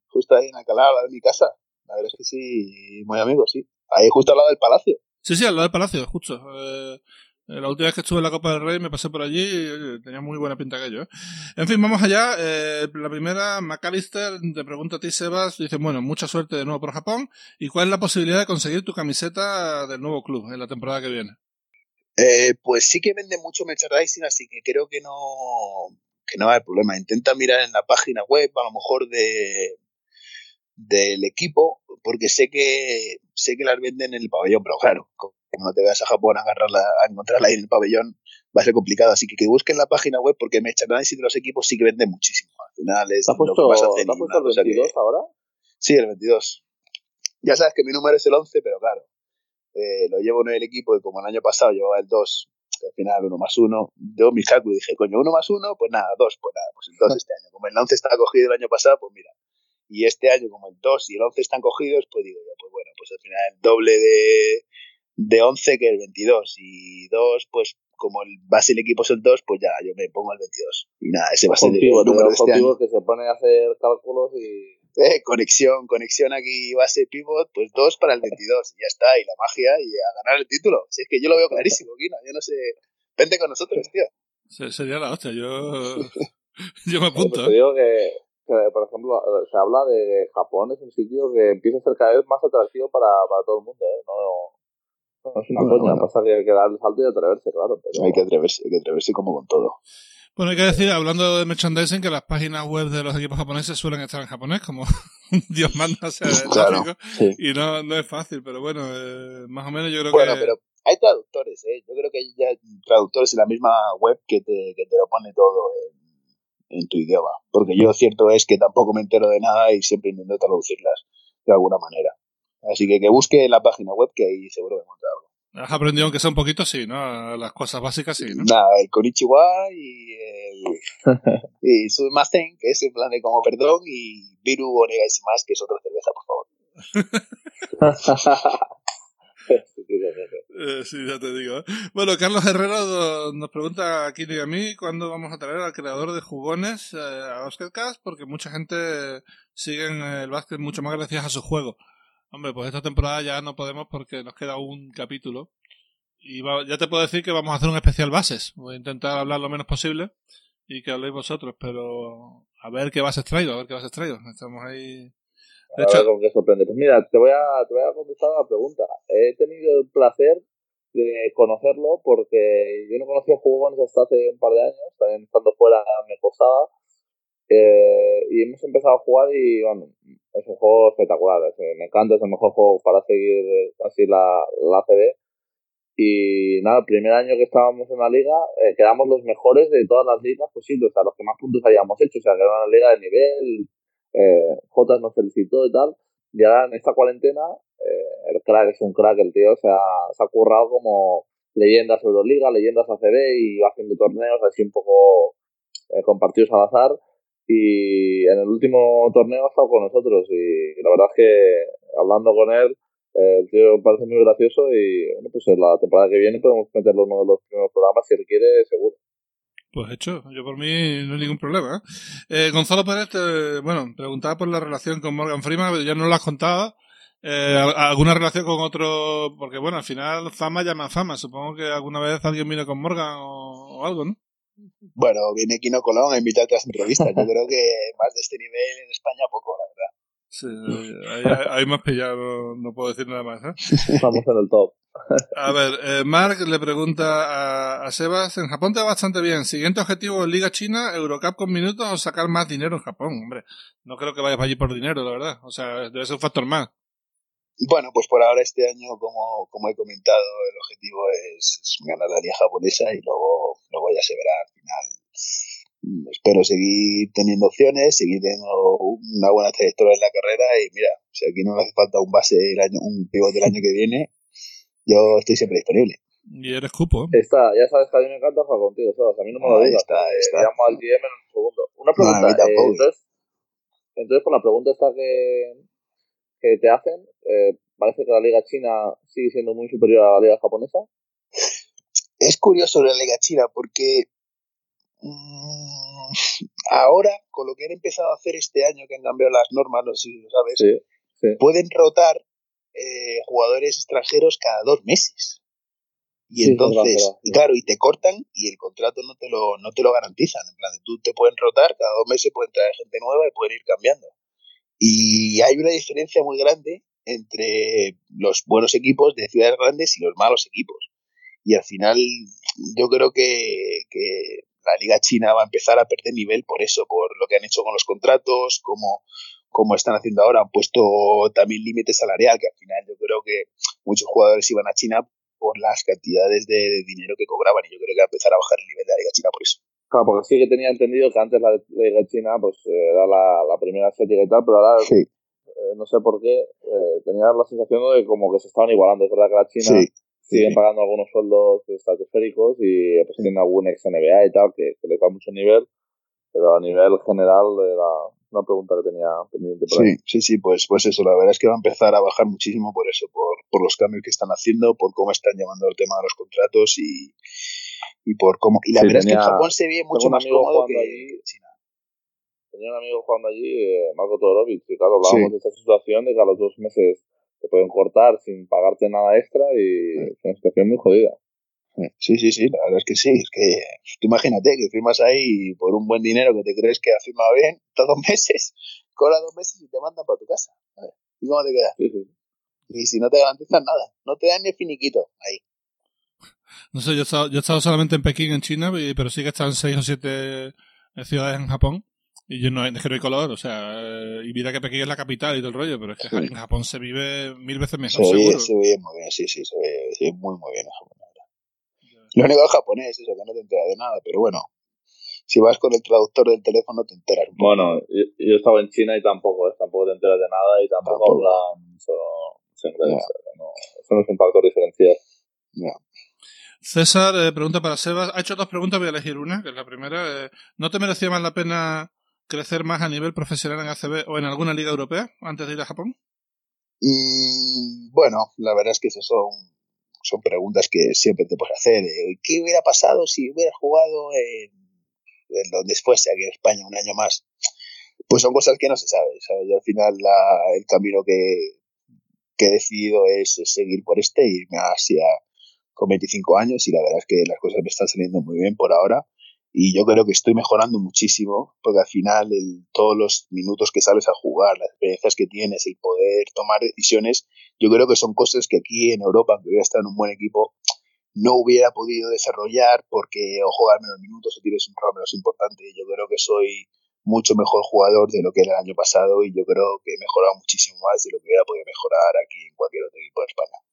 justo ahí en la calada de mi casa. La verdad es que sí, muy amigos, sí. Ahí justo al lado del palacio. Sí, sí, al lado del palacio, justo. Eh, la última vez que estuve en la Copa del Rey me pasé por allí y tenía muy buena pinta aquello. ¿eh? En fin, vamos allá. Eh, la primera, McAllister te pregunta a ti, Sebas. Dice, bueno, mucha suerte de nuevo por Japón. ¿Y cuál es la posibilidad de conseguir tu camiseta del nuevo club en la temporada que viene? Eh, pues sí que vende mucho merchandising, así que creo que no, que no hay problema. Intenta mirar en la página web, a lo mejor de del equipo, porque sé que sé que las venden en el pabellón, pero claro, como no te veas a Japón a agarrarla, a encontrarla ahí en el pabellón, va a ser complicado. Así que que busquen la página web porque merchandising de los equipos sí que venden muchísimo. Al final es ¿Te has puesto, lo que más hacen. ¿te has puesto el 22 ahora? Sí, el 22. Ya sabes que mi número es el 11, pero claro, eh, lo llevo en el equipo y como el año pasado llevaba el 2, al final 1 más 1, yo mis cálculos dije, coño, 1 más 1, pues nada, 2, pues nada, pues el 2 este año. Como el 11 estaba cogido el año pasado, pues mira. Y este año, como el 2 y el 11 están cogidos, pues digo yo, pues bueno, pues al final el doble de, de 11 que el 22. Y 2, pues como el base del equipo es el 2, pues ya, yo me pongo el 22. Y nada, ese va a ser el número de este año. que se pone a hacer cálculos y Eh, conexión, conexión aquí, base pivot, pues 2 para el 22. Y ya está, y la magia y a ganar el título. Si es que yo lo veo clarísimo, Kino. Yo no sé. Vente con nosotros, tío. Se- Sería la hostia, yo, yo me Pues apunto. te ¿eh? digo que, que, por ejemplo, se habla de Japón, es un sitio que empieza a ser cada vez más atractivo para, para todo el mundo, ¿eh? No, no es una Bueno, coña, bueno. pasa que hay que dar el salto y atreverse, claro. Pero... Hay que atreverse, hay que atreverse como con todo. Bueno, hay que decir, hablando de merchandising, que las páginas web de los equipos japoneses suelen estar en japonés, como Dios manda, sea, Claro, sí. Y no, no es fácil, pero bueno, eh, más o menos yo creo Bueno, que... pero hay traductores, ¿eh? Yo creo que hay ya traductores en la misma web que te, que te lo pone todo en, en tu idioma. Porque yo cierto es que tampoco me entero de nada y siempre intento traducirlas de alguna manera. Así que que busque en la página web que ahí seguro que encuentra algo. Has aprendido aunque sea un poquito, sí, ¿no? Las cosas básicas, sí, ¿no? Nada, el Konichiwa y el y que es en plan de como perdón, y Biru Onegaishimasu, más, que es otra cerveza, por favor. Eh, sí, ya te digo. ¿eh? Bueno, Carlos Herrero nos pregunta a Kino y a mí cuándo vamos a traer al creador de jugones eh, a Basketcast, porque mucha gente sigue en el básquet mucho más gracias a su juego. Hombre, pues esta temporada ya no podemos porque nos queda un capítulo. Y va- ya te puedo decir que vamos a hacer un especial bases. Voy a intentar hablar lo menos posible y que habléis vosotros, pero a ver qué bases traigo, a ver qué bases traigo. Estamos ahí. De A hecho, ver con qué sorprende. Pues mira, te voy, a, te voy a contestar la pregunta. He tenido el placer de conocerlo porque yo no conocía jugones hasta hace un par de años, también estando fuera me costaba. Eh, y hemos empezado a jugar y bueno, es un juego espectacular, es- me encanta, es el mejor juego para seguir eh, así la, la ACB. Y nada, el primer año que estábamos en la liga, eh, quedamos los mejores de todas las ligas posibles, o sea, los que más puntos habíamos hecho, o sea, que era una liga de nivel, eh, nos felicitó y tal, y ahora en esta cuarentena, eh, el crack es un crack, el tío, o sea, se ha currado como leyendas Euroliga, leyendas ACB y va haciendo torneos así un poco eh, al azar. Y en el último torneo ha estado con nosotros y la verdad es que hablando con él, eh, el tío parece muy gracioso y bueno, pues en la temporada que viene podemos meterlo en uno de los primeros programas si él quiere, seguro. Pues hecho, yo por mí no hay ningún problema. ¿eh? Eh, Gonzalo Pérez, te- bueno, preguntaba por la relación con Morgan Freeman, ya no lo has contado. Eh, ¿al- ¿Alguna relación con otro? Porque bueno, al final fama llama fama. Supongo que alguna vez alguien vino con Morgan o, o algo, ¿no? Bueno, viene Kino Colón a invitar a las entrevistas. Yo creo que más de este nivel en España poco, la verdad. Sí, ahí, ahí- ahí me has pillado, no, puedo decir nada más. ¿eh? Estamos en el top. A ver, eh, Mark le pregunta a, a Sebas, en Japón te va bastante bien. Siguiente objetivo, Liga China, Eurocup con minutos o sacar más dinero en Japón, hombre. No creo que vayas para allí por dinero, la verdad. O sea, debe ser un factor más. Bueno, pues por ahora este año, como, como he comentado, el objetivo es, es ganar la liga japonesa y luego, luego ya se verá al final. Mm, Espero seguir teniendo opciones, seguir teniendo una buena trayectoria en la carrera y mira, si aquí no le hace falta un base el año, un pivot del año que viene, yo estoy siempre disponible. Y eres cupo, ¿eh? Está, ya sabes que a mí me encanta jugar contigo, Sebas. A mí no me lo digas. está, está. Llamo al DM en un segundo. Una pregunta. eh, tampoco. entonces, entonces, por la pregunta esta que, que te hacen, eh, parece que la liga china sigue siendo muy superior a la liga japonesa. Es curioso la liga china porque mm, ahora, con lo que han empezado a hacer este año, que han cambiado las normas, no sé si lo sabes, pueden rotar eh, jugadores extranjeros cada dos meses. Y entonces, claro, y te cortan y el contrato no te lo, no te lo garantizan. En plan, tú te pueden rotar, cada dos meses pueden traer gente nueva y pueden ir cambiando. Y hay una diferencia muy grande entre los buenos equipos de ciudades grandes y los malos equipos. Y al final yo creo que, que la liga china va a empezar a perder nivel por eso, por lo que han hecho con los contratos, como, como están haciendo ahora, han puesto también límite salarial, que al final yo creo que muchos jugadores iban a China por las cantidades de, dinero que cobraban y yo creo que va a empezar a bajar el nivel de la liga china por eso. Claro, porque sí que tenía entendido que antes la liga china pues era la, la primera serie y tal, pero ahora sí. Eh, no sé por qué eh, tenía la sensación de como que se estaban igualando. Es verdad que la China siguen pagando algunos sueldos estratosféricos y pues tienen algún ex NBA y tal que, que les da mucho nivel, pero a nivel general era una pregunta que tenía pendiente por sí, Sí, sí, pues, pues eso, la verdad es que va a empezar a bajar muchísimo por eso, por, por los cambios que están haciendo, por cómo están llevando el tema de los contratos y, y por cómo... Y la verdad es que en Japón se ve mucho más cómodo que en China. Tenía un amigo jugando allí, eh, Marco Todorovic, y claro, hablábamos de esta situación de que a los dos meses te pueden cortar sin pagarte nada extra y es una situación muy jodida. Sí, sí, sí, la verdad es que sí. Es que tú imagínate que firmas ahí por un buen dinero que te crees que ha firmado bien, todos meses, cobra dos meses y te mandan para tu casa. ¿Y cómo te quedas? Y si no te garantizan nada, no te dan ni finiquito ahí. No sé, yo he, estado, yo he estado solamente en Pekín, en China, pero sí que he estado en seis o siete ciudades en Japón. Y yo no, es que no hay color, o sea, eh, y mira que Pekín es la capital y todo el rollo, pero es que en Japón se vive mil veces mejor, se seguro. se ve muy bien, sí, sí, se ve, muy, muy bien en Japón. Lo único es japonés, eso, que no te enteras de nada, pero bueno, si vas con el traductor del teléfono te enteras. bueno, yo, yo, estaba en China y tampoco, ¿eh? tampoco te enteras de nada y tampoco, hablan mucho, inglés. No, eso no es un factor diferencial. César, eh, pregunta para Sebas. Ha hecho dos preguntas, voy a elegir una, que es la primera. Eh, ¿No te merecía más la pena crecer más a nivel profesional en ACB o en alguna liga europea antes de ir a Japón? Mm, bueno, la verdad es que esas son, son preguntas que siempre te puedes hacer. ¿Qué hubiera pasado si hubieras jugado en, donde fuese, aquí en España, un año más? Pues son cosas que no se saben. Yo al final el camino que, que he decidido es, seguir por este, irme hacia con 25 años y la verdad es que las cosas me están saliendo muy bien por ahora y yo creo que estoy mejorando muchísimo porque al final el, todos los minutos que sales a jugar, las experiencias que tienes, el poder tomar decisiones, yo creo que son cosas que aquí en Europa, aunque hubiera estado en un buen equipo, no hubiera podido desarrollar porque o jugar menos minutos o tienes un rol menos importante. Yo creo que soy mucho mejor jugador de lo que era el año pasado y yo creo que he mejorado muchísimo más de lo que hubiera podido mejorar aquí en cualquier otro equipo de España.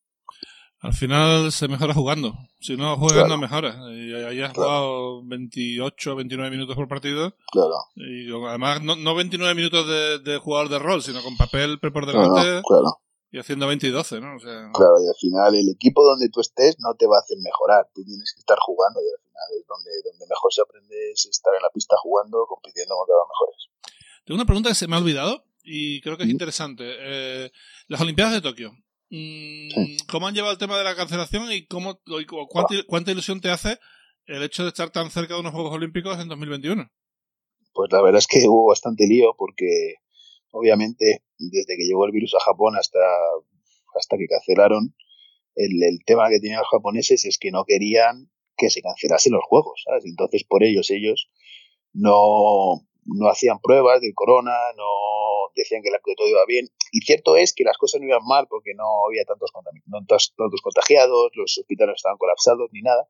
Al final se mejora jugando. Si no juegas, no mejora. Y ahí has jugado 28, 29 minutos por partido. Claro. Y además, no, no 29 minutos de, de, jugador de rol, sino con papel por delante. Claro, Y haciendo 20 y 12, ¿no? O sea... Claro, y al final el equipo donde tú estés no te va a hacer mejorar. Tú tienes que estar jugando y al final es donde, donde mejor se aprende es estar en la pista jugando, compitiendo contra los mejores. Tengo una pregunta que se me ha olvidado y creo que es interesante. Eh, las Olimpiadas de Tokio. Mm, ¿Cómo han llevado el tema de la cancelación y cómo, cuánta, cuánta, ilusión te hace el hecho de estar tan cerca de unos Juegos Olímpicos en 2021? Pues la verdad es que hubo bastante lío porque obviamente desde que llegó el virus a Japón hasta, hasta que cancelaron, el, el tema que tenían los japoneses es que no querían que se cancelasen los juegos, ¿sabes? Entonces por ellos, ellos no, no hacían pruebas del corona, no decían que, todo iba bien. Y cierto es que las cosas no iban mal porque no había tantos, tantos, contagiados, los hospitales estaban colapsados ni nada.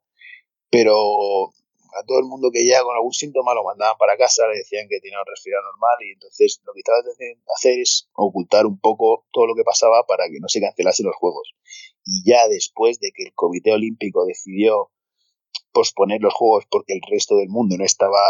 Pero a todo el mundo que llega con algún síntoma lo mandaban para casa, le decían que tenía un resfriado normal y entonces lo que estaban de hacer es ocultar un poco todo lo que pasaba para que no se cancelasen los juegos. Y ya después de que el Comité Olímpico decidió posponer los juegos porque el resto del mundo no estaba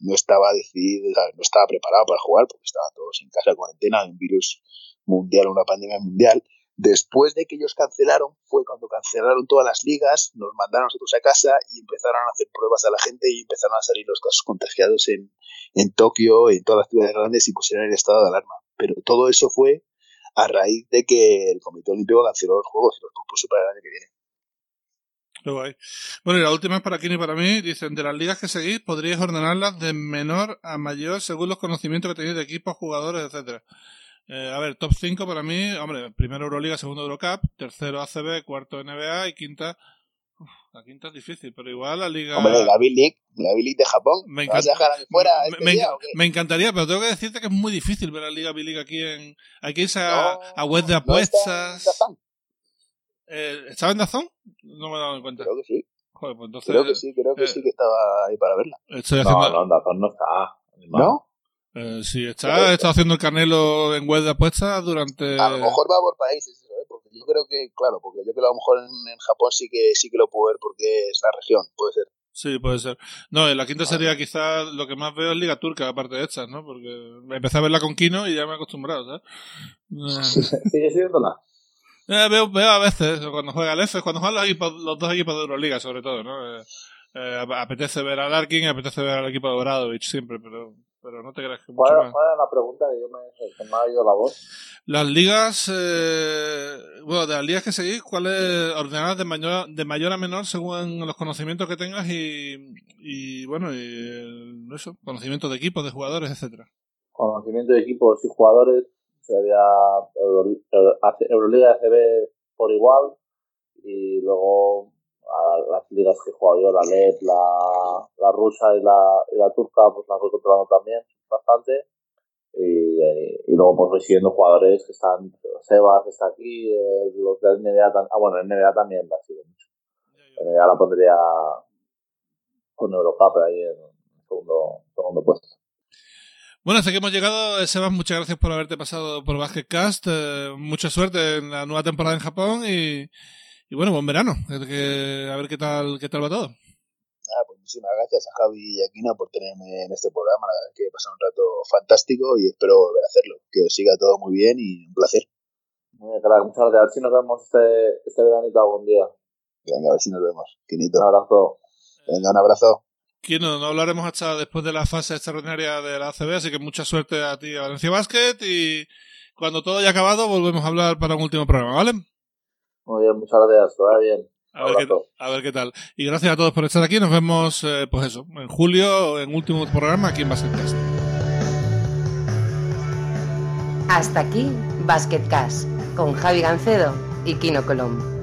no estaba decidido, no estaba preparado para jugar porque estaban todos en casa de cuarentena de un virus mundial, una pandemia mundial. Después de que ellos cancelaron, fue cuando cancelaron todas las ligas, nos mandaron nosotros a casa y empezaron a hacer pruebas a la gente y empezaron a salir los casos contagiados en, en Tokio, en todas las ciudades grandes y pusieron el estado de alarma. Pero todo eso fue a raíz de que el Comité Olímpico canceló los Juegos y los propuso para el año que viene. Bueno, y la última es para Kini y para mí. Dicen, de las ligas que seguís, podríais ordenarlas de menor a mayor según los conocimientos que tenéis de equipos, jugadores, etcétera. Eh, a ver, top 5 para mí, hombre, primero Euroliga, segundo Eurocup, tercero ACB, cuarto NBA y quinta... Uf, la quinta es difícil, pero igual la liga... Hombre, la B-League, la B-League de Japón. Me, ¿Me vas a encanta- dejar fuera este me- día o qué? me encantaría, pero tengo que decirte que es muy difícil ver la Liga B-League aquí en... Hay que irse a, No, a web de apuestas. Eh, ¿Estaba en Dazón? No me he dado cuenta. Creo que sí, Joder, pues entonces creo que sí, creo que eh, sí que estaba ahí para verla. estoy No, haciendo... no, en Dazón no está. animal. ¿No? Eh, sí, está, he estado haciendo el canelo en web de apuestas durante... A lo mejor va por países, eso, ¿eh? porque yo creo que, claro, porque yo creo que a lo mejor en, en Japón sí que sí que lo puedo ver porque es la región, puede ser. Sí, puede ser. No, en la quinta sería quizás lo que más veo es Liga Turca, aparte de estas, ¿no? Porque empecé a verla con Kino y ya me he acostumbrado, ¿sabes? Eh, ¿Sigue siéndola? Eh, veo, veo a veces, cuando juega el F, cuando juegan los, equipos- los dos equipos de Euroliga, sobre todo, ¿no? Eh, eh, ap- apetece ver a Larkin y apetece ver al equipo de Obradovic siempre, pero, pero no te creas que mucho ¿Cuál, era la pregunta que yo me, que me ha ido la voz? Las ligas, eh, bueno, de las ligas que seguís, ¿cuáles ordenadas de mayor, de mayor a menor según los conocimientos que tengas y, y bueno, y eso, conocimientos de equipos, de jugadores, etcétera. Conocimiento de equipos y jugadores sería Euro, Euro- AC Euroliga ACB por igual y luego a las ligas que he jugado yo, la LED, la, la rusa y la, y la turca, pues las voy controlando también bastante. Y, eh, y luego pues voy siguiendo jugadores que están, Sebas que está aquí, eh, los de NBA, tam- ah bueno, en NBA también la sigo mucho. En NBA la pondría con Eurocup ahí en segundo, segundo puesto. Bueno, hasta que hemos llegado, Sebas, muchas gracias por haberte pasado por Basketcast. eh, mucha suerte en la nueva temporada en Japón y, y bueno, buen verano. Que- a ver qué tal, qué tal va todo. Ah, pues muchísimas gracias a Javi y a Kino por tenerme en este programa. La verdad es que he pasado un rato fantástico y espero volver a hacerlo. Que os siga todo muy bien y un placer. Muy bien, muchas gracias. A ver si nos vemos este, este veranito algún día. Venga, a ver si nos vemos. Quinito. Un abrazo. Venga, un abrazo. Aquí no, no hablaremos hasta después de la fase extraordinaria de la ACB, así que mucha suerte a ti, a Valencia Basket, y cuando todo haya acabado volvemos a hablar para un último programa, ¿vale? Muy bien, muchas gracias. Que vaya bien. A ver, qué, a ver qué tal. Y gracias a todos por estar aquí. Nos vemos, eh, pues eso, en julio, en último programa aquí en Basketcast. Hasta aquí Basket Cash con Javi Gancedo y Kino Colombo.